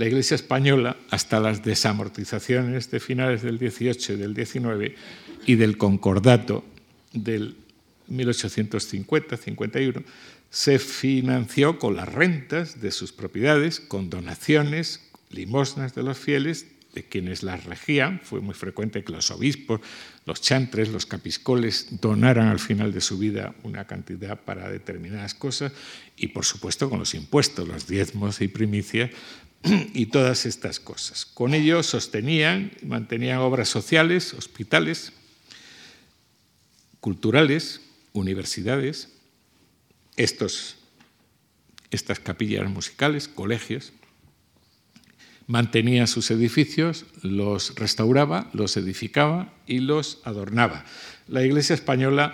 la Iglesia española, hasta las desamortizaciones de finales del 18 y del 19 y del concordato del 1850-51, se financió con las rentas de sus propiedades, con donaciones, limosnas de los fieles, de quienes las regían. Fue muy frecuente que los obispos, los chantres, los capiscoles donaran al final de su vida una cantidad para determinadas cosas y, por supuesto, con los impuestos, los diezmos y primicias y todas estas cosas. Con ello sostenían, mantenían obras sociales, hospitales, culturales, universidades, estos, estas capillas musicales, colegios, mantenía sus edificios, los restauraba, los edificaba y los adornaba. La Iglesia española,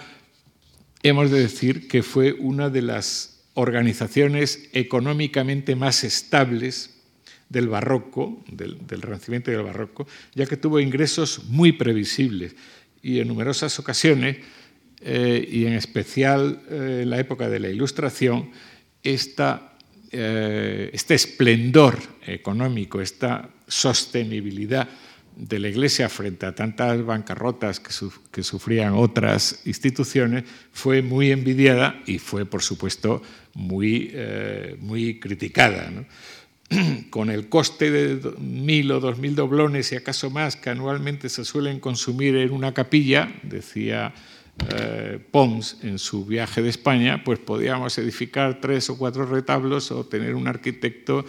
hemos de decir que fue una de las organizaciones económicamente más estables del barroco, del, Renacimiento y del barroco, ya que tuvo ingresos muy previsibles y en numerosas ocasiones, eh, y en especial eh, en la época de la Ilustración, esta, eh, este esplendor económico, esta sostenibilidad de la Iglesia frente a tantas bancarrotas que, sufrían otras instituciones fue muy envidiada y fue, por supuesto, muy, muy criticada. con el coste de mil o dos mil doblones y acaso más que anualmente se suelen consumir en una capilla, decía eh, Pons en su viaje de España, pues podíamos edificar tres o cuatro retablos o tener un arquitecto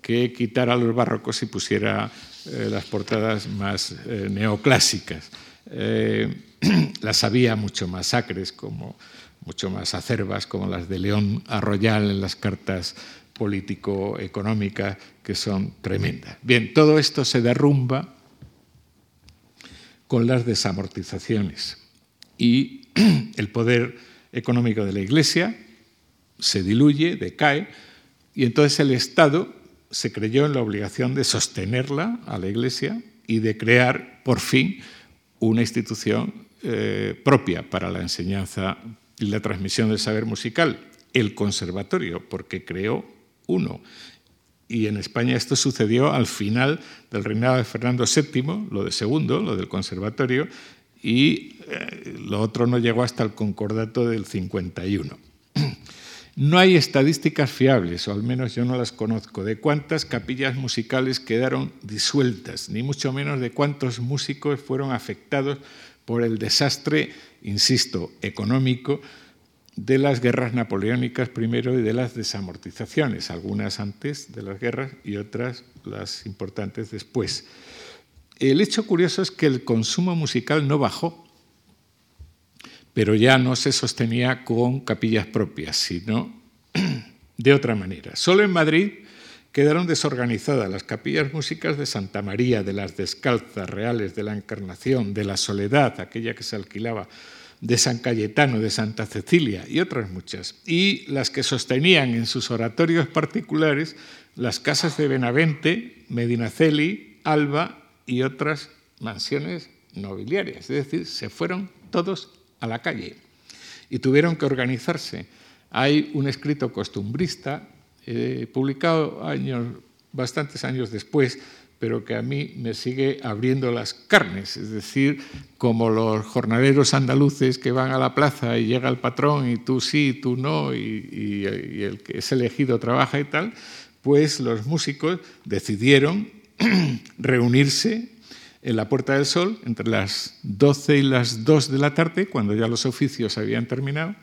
que quitara los barrocos y pusiera eh, las portadas más eh, neoclásicas. las había mucho más acres, como, mucho más acerbas, como las de León Arroyal en las cartas político-económicas, que son tremendas. Bien, todo esto se derrumba con las desamortizaciones y el poder económico de la Iglesia se diluye, decae, y entonces el Estado se creyó en la obligación de sostenerla a la Iglesia y de crear, por fin, una institución eh, propia para la enseñanza y la transmisión del saber musical, el conservatorio, porque creó uno. Y en España esto sucedió al final del reinado de Fernando VII, lo de segundo, lo del conservatorio, y eh, lo otro no llegó hasta el concordato del 51. No hay estadísticas fiables, o al menos yo no las conozco, de cuántas capillas musicales quedaron disueltas, ni mucho menos de cuántos músicos fueron afectados por el desastre, insisto, económico de las guerras napoleónicas primero y de las desamortizaciones, algunas antes de las guerras y otras las importantes después. El hecho curioso es que el consumo musical no bajó, pero ya no se sostenía con capillas propias, sino de otra manera. Solo en Madrid quedaron desorganizadas las capillas músicas de Santa María, de las Descalzas, Reales, de la Encarnación, de la Soledad, aquella que se alquilaba de San Cayetano, de Santa Cecilia y otras muchas, y las que sostenían en sus oratorios particulares las casas de Benavente, Medinaceli, Alba y otras mansiones nobiliarias. Es decir, se fueron todos a la calle y tuvieron que organizarse. Hay un escrito costumbrista, eh, publicado años, bastantes años después, pero que a mí me sigue abriendo las carnes, es decir, como los jornaleros andaluces que van a la plaza y llega el patrón y tú sí, tú no, y, el que es elegido trabaja y tal, pues los músicos decidieron reunirse en la Puerta del Sol entre las 12 y las 2 de la tarde, cuando ya los oficios habían terminado,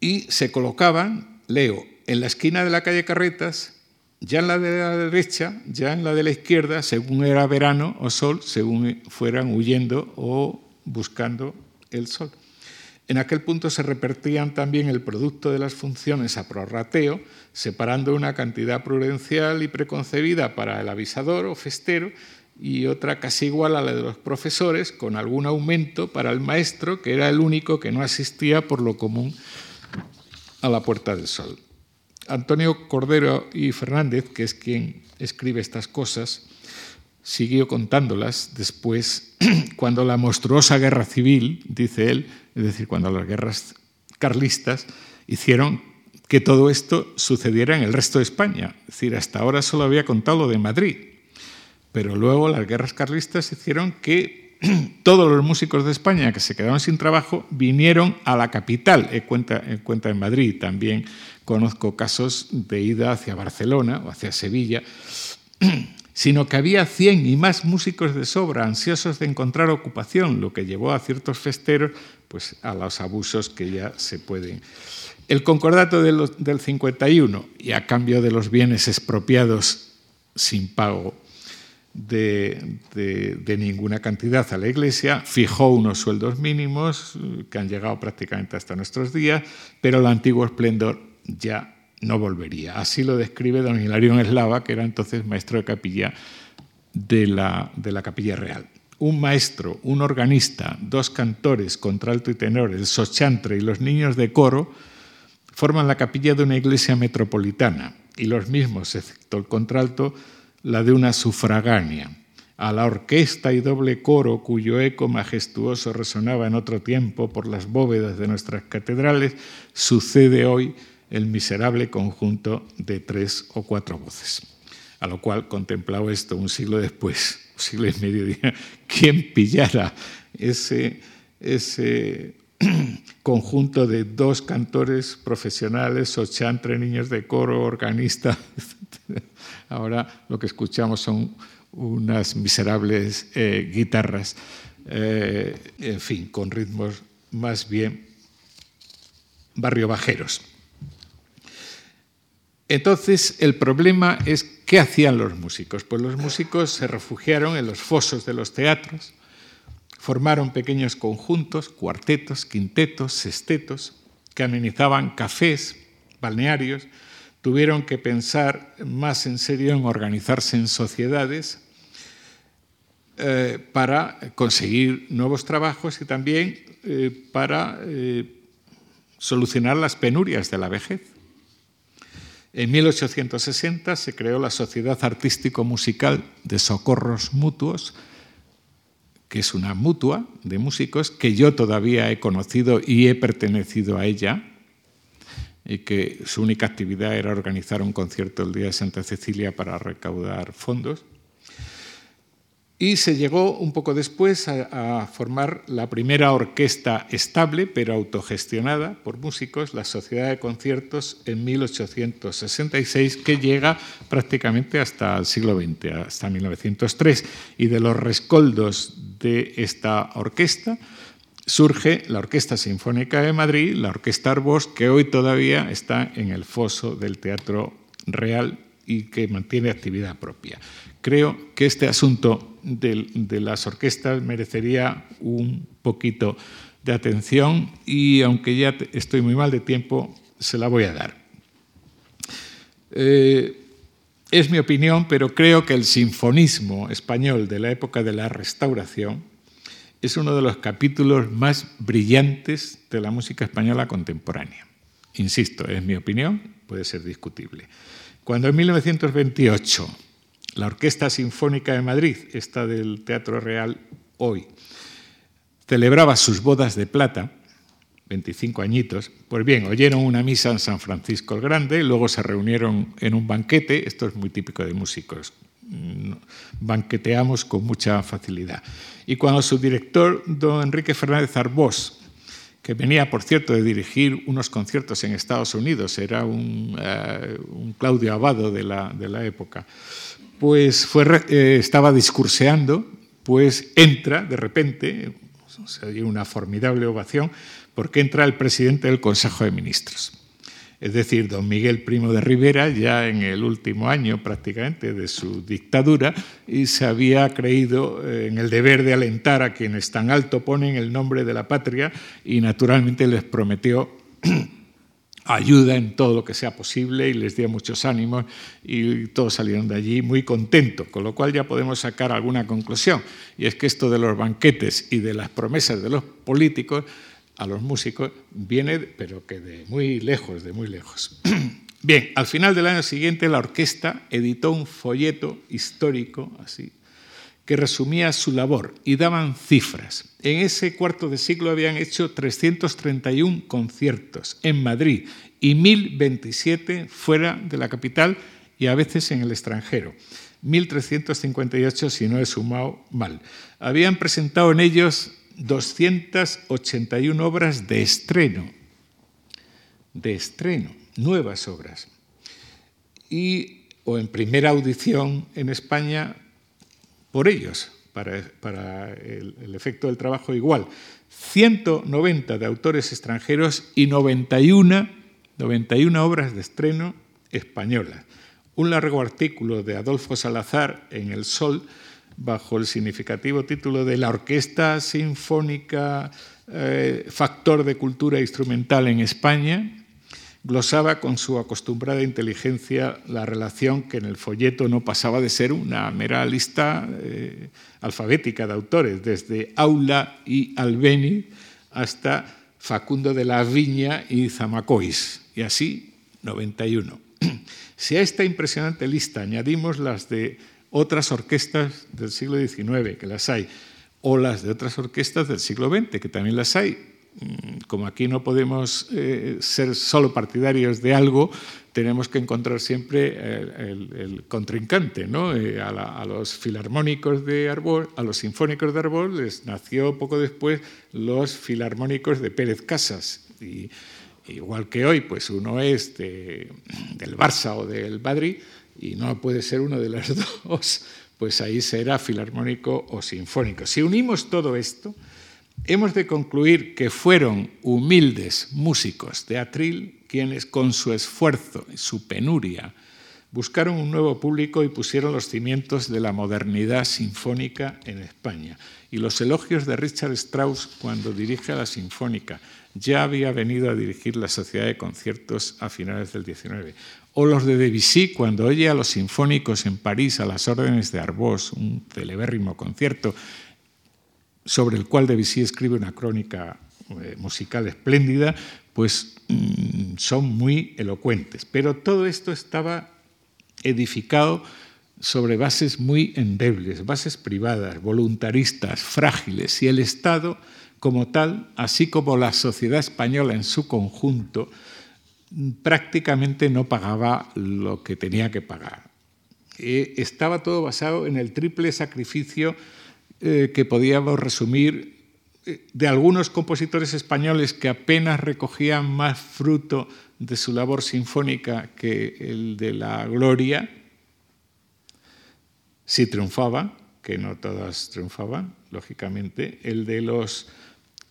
y se colocaban, leo, en la esquina de la calle Carretas, ya en la de la derecha, ya en la de la izquierda, según era verano o sol, según fueran huyendo o buscando el sol. En aquel punto se repartían también el producto de las funciones a prorrateo, separando una cantidad prudencial y preconcebida para el avisador o festero y otra casi igual a la de los profesores, con algún aumento para el maestro, que era el único que no asistía por lo común a la Puerta del Sol. Antonio Cordero y Fernández, que es quien escribe estas cosas, siguió contándolas después, cuando la monstruosa guerra civil, dice él, es decir, cuando las guerras carlistas hicieron que todo esto sucediera en el resto de España. Es decir, hasta ahora solo había contado lo de Madrid, pero luego las guerras carlistas hicieron que todos los músicos de España que se quedaron sin trabajo vinieron a la capital, en cuenta, en cuenta en Madrid. También conozco casos de ida hacia Barcelona o hacia Sevilla, sino que había 100 y más músicos de sobra ansiosos de encontrar ocupación, lo que llevó a ciertos festeros pues, a los abusos que ya se pueden. El concordato del, 51, y a cambio de los bienes expropiados sin pago de, ninguna cantidad a la Iglesia, fijó unos sueldos mínimos que han llegado prácticamente hasta nuestros días, pero el antiguo esplendor ya no volvería. Así lo describe don Hilarión Eslava, que era entonces maestro de capilla de la, de la Capilla Real. Un maestro, un organista, dos cantores, contralto y tenor, el sochantre y los niños de coro forman la capilla de una iglesia metropolitana y los mismos, excepto el contralto, la de una sufragánea. A la orquesta y doble coro, cuyo eco majestuoso resonaba en otro tiempo por las bóvedas de nuestras catedrales, sucede hoy el miserable conjunto de tres o cuatro voces. A lo cual contemplaba esto un siglo después, siglo y medio, ¿quién pillara ese, ese conjunto de dos cantores profesionales, ochantre, niños de coro, organista? Ahora lo que escuchamos son unas miserables eh, guitarras, eh, en fin, con ritmos más bien barrio bajeros. Entonces, el problema es qué hacían los músicos. Pues los músicos se refugiaron en los fosos de los teatros, formaron pequeños conjuntos, cuartetos, quintetos, sextetos, que amenizaban cafés, balnearios, tuvieron que pensar más en serio en organizarse en sociedades eh, para conseguir nuevos trabajos y también eh, para eh, solucionar las penurias de la vejez. En 1860 se creó la Sociedad Artístico-Musical de Socorros Mutuos, que es una mutua de músicos que yo todavía he conocido y he pertenecido a ella, y que su única actividad era organizar un concierto el día de Santa Cecilia para recaudar fondos. Y se llegó un poco después a, formar la primera orquesta estable, pero autogestionada por músicos, la Sociedad de Conciertos, en 1866, que llega prácticamente hasta el siglo XX, hasta 1903. Y de los rescoldos de esta orquesta surge la Orquesta Sinfónica de Madrid, la Orquesta Arbós, que hoy todavía está en el foso del Teatro Real y que mantiene actividad propia. Creo que este asunto de, las orquestas merecería un poquito de atención y aunque ya estoy muy mal de tiempo, se la voy a dar. Eh, es mi opinión, pero creo que el sinfonismo español de la época de la Restauración es uno de los capítulos más brillantes de la música española contemporánea. Insisto, es mi opinión, puede ser discutible. Cuando en 1928 la Orquesta Sinfónica de Madrid, esta del Teatro Real hoy, celebraba sus bodas de plata, 25 añitos, pues bien, oyeron una misa en San Francisco el Grande, luego se reunieron en un banquete, esto es muy típico de músicos, mm, banqueteamos con mucha facilidad. Y cuando su director, don Enrique Fernández Arbós, que venía, por cierto, de dirigir unos conciertos en Estados Unidos, era un, eh, Claudio Abado de la, de la época, pues eh, estaba discurseando, pues entra de repente, se dio una formidable ovación, porque entra el presidente del Consejo de Ministros. Es decir, don Miguel Primo de Rivera, ya en el último año prácticamente de su dictadura, y se había creído eh, en el deber de alentar a quienes tan alto ponen el nombre de la patria y naturalmente les prometió ayuda en todo lo que sea posible y les dio muchos ánimos y todos salieron de allí muy contentos, con lo cual ya podemos sacar alguna conclusión. Y es que esto de los banquetes y de las promesas de los políticos a los músicos viene, pero que de muy lejos, de muy lejos. Bien, al final del año siguiente la orquesta editó un folleto histórico, así, que resumía su labor y daban cifras. En ese cuarto de siglo habían hecho 331 conciertos en Madrid y 1027 fuera de la capital y a veces en el extranjero. 1358 si no he sumado mal. Habían presentado en ellos 281 obras de estreno, de estreno, nuevas obras. Y, o en primera audición en España, por ellos, para, el, efecto del trabajo igual. 190 de autores extranjeros y 91, 91 obras de estreno españolas. Un largo artículo de Adolfo Salazar en El Sol bajo el significativo título de La Orquesta Sinfónica eh, Factor de Cultura Instrumental en España, glosaba con su acostumbrada inteligencia la relación que en el folleto no pasaba de ser una mera lista eh, alfabética de autores, desde Aula y Albeni hasta Facundo de la Viña y Zamacois, y así 91. Si a esta impresionante lista añadimos las de otras orquestas del siglo XIX, que las hay, o las de otras orquestas del siglo XX, que también las hay, como aquí no podemos eh, ser solo partidarios de algo, tenemos que encontrar siempre el, contrincante. ¿no? Eh, a, los filarmónicos de Arbol, a los sinfónicos de Arbol, les nació poco después los filarmónicos de Pérez Casas. Y, igual que hoy, pues uno es del Barça o del Madrid y no puede ser uno de los dos, pues ahí será filarmónico o sinfónico. Si unimos todo esto, hemos de concluir que fueron humildes músicos de atril quienes con su esfuerzo y su penuria buscaron un nuevo público y pusieron los cimientos de la modernidad sinfónica en España. Y los elogios de Richard Strauss cuando dirige a la Sinfónica, ya había venido a dirigir la Sociedad de Conciertos a finales del XIX. O los de Debussy cuando oye a los sinfónicos en París a las órdenes de Arbós, un celebérrimo concierto sobre el cual Debussy escribe una crónica eh, musical espléndida, pues mm, son muy elocuentes. Pero todo esto estaba edificado sobre bases muy endebles, bases privadas, voluntaristas, frágiles, y el Estado como tal, así como la sociedad española en su conjunto, prácticamente no pagaba lo que tenía que pagar. Eh, estaba todo basado en el triple sacrificio eh, que podíamos resumir eh, de algunos compositores españoles que apenas recogían más fruto de su labor sinfónica que el de la gloria, si triunfaba, que no todas triunfaban, lógicamente, el de los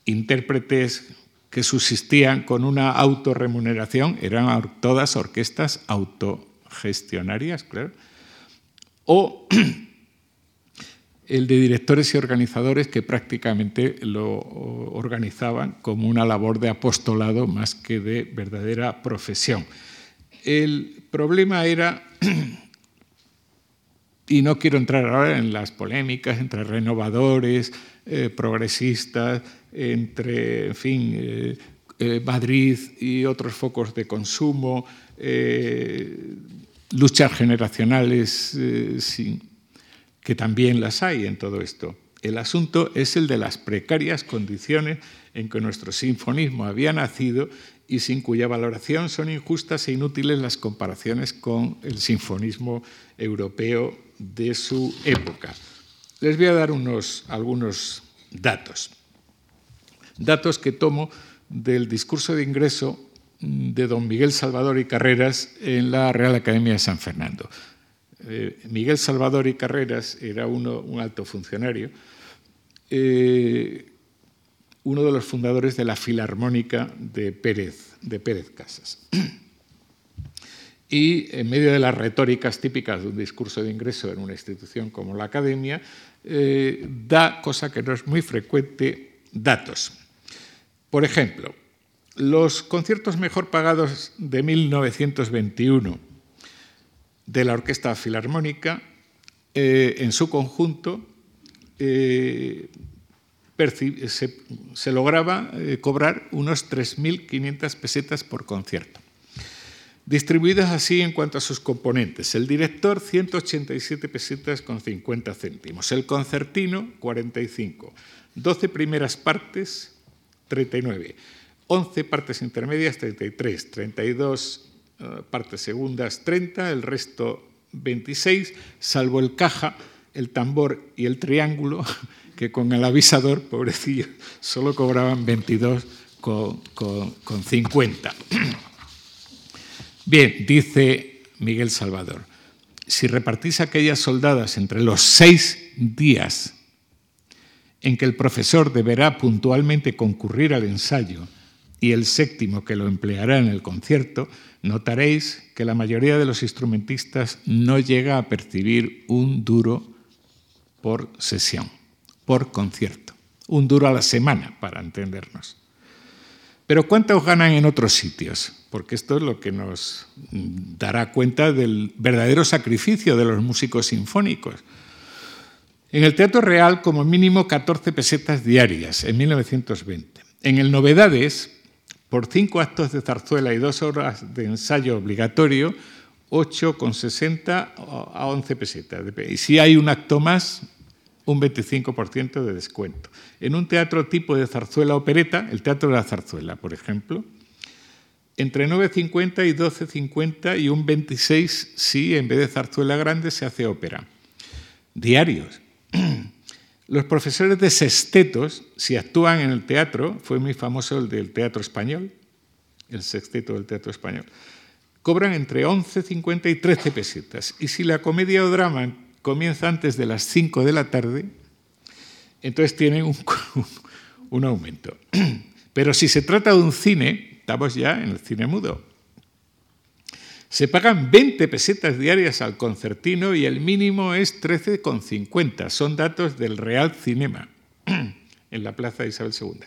intérpretes que subsistían con una autorremuneración, eran todas orquestas autogestionarias, claro, o el de directores y organizadores que prácticamente lo organizaban como una labor de apostolado más que de verdadera profesión. El problema era, y no quiero entrar ahora en las polémicas entre renovadores, eh, progresistas, entre, en fin, eh, eh, Madrid y otros focos de consumo, luchas generacionales sin que también las hay en todo esto. El asunto es el de las precarias condiciones en que nuestro sinfonismo había nacido y sin cuya valoración son injustas e inútiles las comparaciones con el sinfonismo europeo de su época. Les voy a dar unos, algunos datos. Datos que tomo del discurso de ingreso de don Miguel Salvador y Carreras en la Real Academia de San Fernando. Eh, Miguel Salvador y Carreras era uno, un alto funcionario, eh, uno de los fundadores de la Filarmónica de Pérez, de Pérez Casas. Y en medio de las retóricas típicas de un discurso de ingreso en una institución como la Academia, eh, da, cosa que no es muy frecuente, datos. Por ejemplo, los conciertos mejor pagados de 1921 de la Orquesta Filarmónica, eh, en su conjunto, eh, se, lograba eh, cobrar unos 3.500 pesetas por concierto, distribuidas así en cuanto a sus componentes. El director, 187 pesetas con 50 céntimos. El concertino, 45. 12 primeras partes, 39. 11 partes intermedias, 33. 32 eh, partes segundas 30, el resto 26, salvo el caja, el tambor y el triángulo, que con el avisador, pobrecillo, solo cobraban 22 con, con 50. Bien, dice Miguel Salvador, si repartís aquellas soldadas entre los seis días en que el profesor deberá puntualmente concurrir al ensayo y el séptimo que lo empleará en el concierto, notaréis que la mayoría de los instrumentistas no llega a percibir un duro por sesión, por concierto, un duro a la semana, para entendernos. Pero ¿cuántos ganan en otros sitios? Porque esto es lo que nos dará cuenta del verdadero sacrificio de los músicos sinfónicos. En el Teatro Real, como mínimo 14 pesetas diarias en 1920. En el Novedades, por cinco actos de zarzuela y dos horas de ensayo obligatorio, 8,60 a 11 pesetas. Y si hay un acto más, un 25% de descuento. En un teatro tipo de zarzuela opereta, el Teatro de la Zarzuela, por ejemplo, entre 9,50 y 12,50 y un 26 si en vez de zarzuela grande se hace ópera. Diarios. Los profesores de sextetos, si actúan en el teatro, fue muy famoso el del teatro español, el sexteto del teatro español, cobran entre 11, 50 y 13 pesetas. Y si la comedia o drama comienza antes de las 5 de la tarde, entonces tienen un, un aumento. Pero si se trata de un cine, Estamos ya en el cine mudo. Se pagan 20 pesetas diarias al concertino y el mínimo es 13,50. Son datos del Real Cinema en la Plaza Isabel II.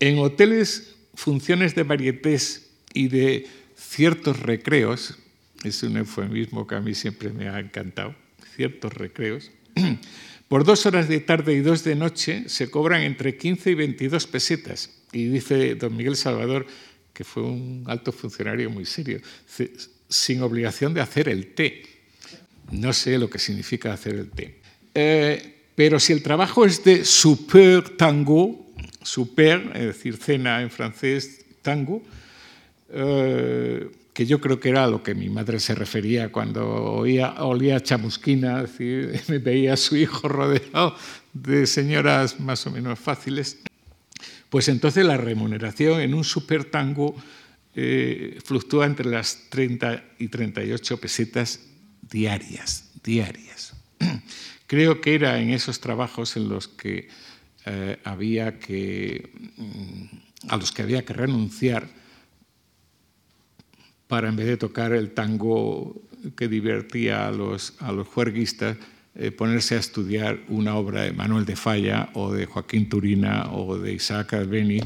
En hoteles, funciones de varietés y de ciertos recreos, es un eufemismo que a mí siempre me ha encantado, ciertos recreos, por dos horas de tarde y dos de noche se cobran entre 15 y 22 pesetas. Y dice don Miguel Salvador, que fue un alto funcionario muy serio, sin obligación de hacer el té. No sé lo que significa hacer el té. Eh, pero si el trabajo es de super tango, super, es decir, cena en francés, tango, eh, que yo creo que era a lo que mi madre se refería cuando oía, olía chamusquina, es veía a su hijo rodeado de señoras más o menos fáciles, pues entonces la remuneración en un super tango eh, fluctúa entre las 30 y 38 pesetas diarias, diarias. Creo que era en esos trabajos en los que eh, había que, mm, a los que había que renunciar para en vez de tocar el tango que divertía a los, a los juerguistas, eh, ponerse a estudiar una obra de Manuel de Falla o de Joaquín Turina o de Isaac Albeni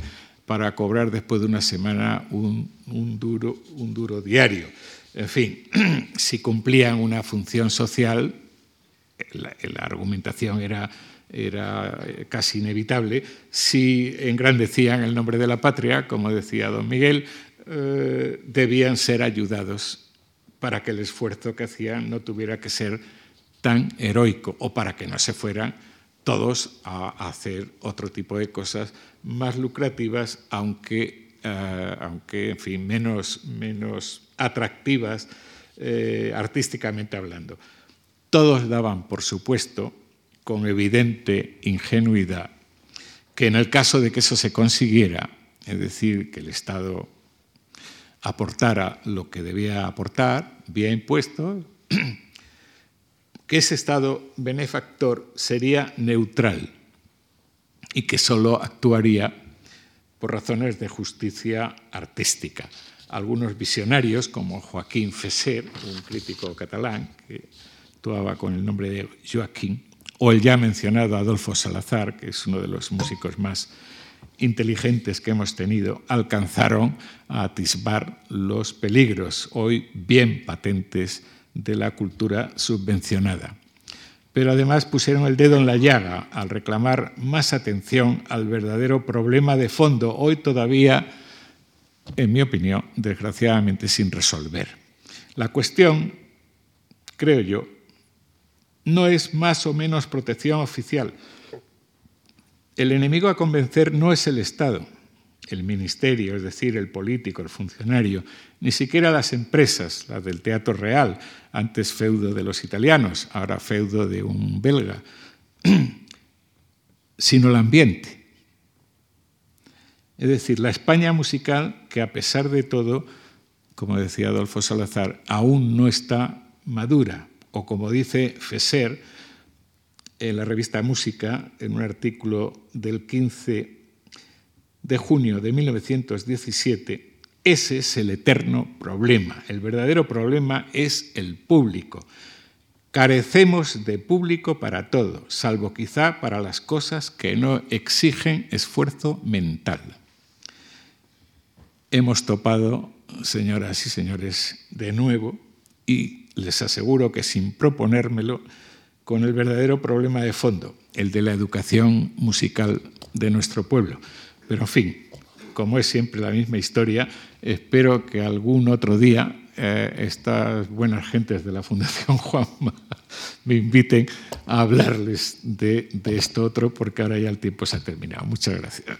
para cobrar después de una semana un, duro, un duro diario. En fin, si cumplían una función social, la, argumentación era, era casi inevitable. Si engrandecían el nombre de la patria, como decía don Miguel, eh, debían ser ayudados para que el esfuerzo que hacían no tuviera que ser tan heroico o para que no se fueran todos a hacer otro tipo de cosas más lucrativas, aunque, eh, aunque en fin, menos, menos atractivas eh, artísticamente hablando. Todos daban, por supuesto, con evidente ingenuidad, que en el caso de que eso se consiguiera, es decir, que el Estado aportara lo que debía aportar, vía impuestos, que ese Estado benefactor sería neutral y que solo actuaría por razones de justicia artística. Algunos visionarios, como Joaquín Fesser, un crítico catalán que actuaba con el nombre de Joaquín, o el ya mencionado Adolfo Salazar, que es uno de los músicos más inteligentes que hemos tenido alcanzaron a atisbar los peligros, hoy bien patentes, de la cultura subvencionada. Pero además pusieron el dedo en la llaga al reclamar más atención al verdadero problema de fondo, hoy todavía, en mi opinión, desgraciadamente sin resolver. La cuestión, creo yo, no es más o menos protección oficial, el enemigo a convencer no es el Estado, el ministerio, es decir, el político, el funcionario, ni siquiera las empresas, las del Teatro Real, antes feudo de los italianos, ahora feudo de un belga, sino el ambiente. Es decir, la España musical que a pesar de todo, como decía Adolfo Salazar, aún no está madura, o como dice Fesser, en la revista Música, en un artículo del 15 de junio de 1917, ese es el eterno problema. El verdadero problema es el público. Carecemos de público para todo, salvo quizá para las cosas que no exigen esfuerzo mental. Hemos topado, señoras y señores, de nuevo, y les aseguro que sin proponérmelo, con el verdadero problema de fondo, el de la educación musical de nuestro pueblo. Pero en fin, como es siempre la misma historia, espero que algún otro día eh, estas buenas gentes de la Fundación Juanma me inviten a hablarles de, de esto otro, porque ahora ya el tiempo se ha terminado. Muchas gracias.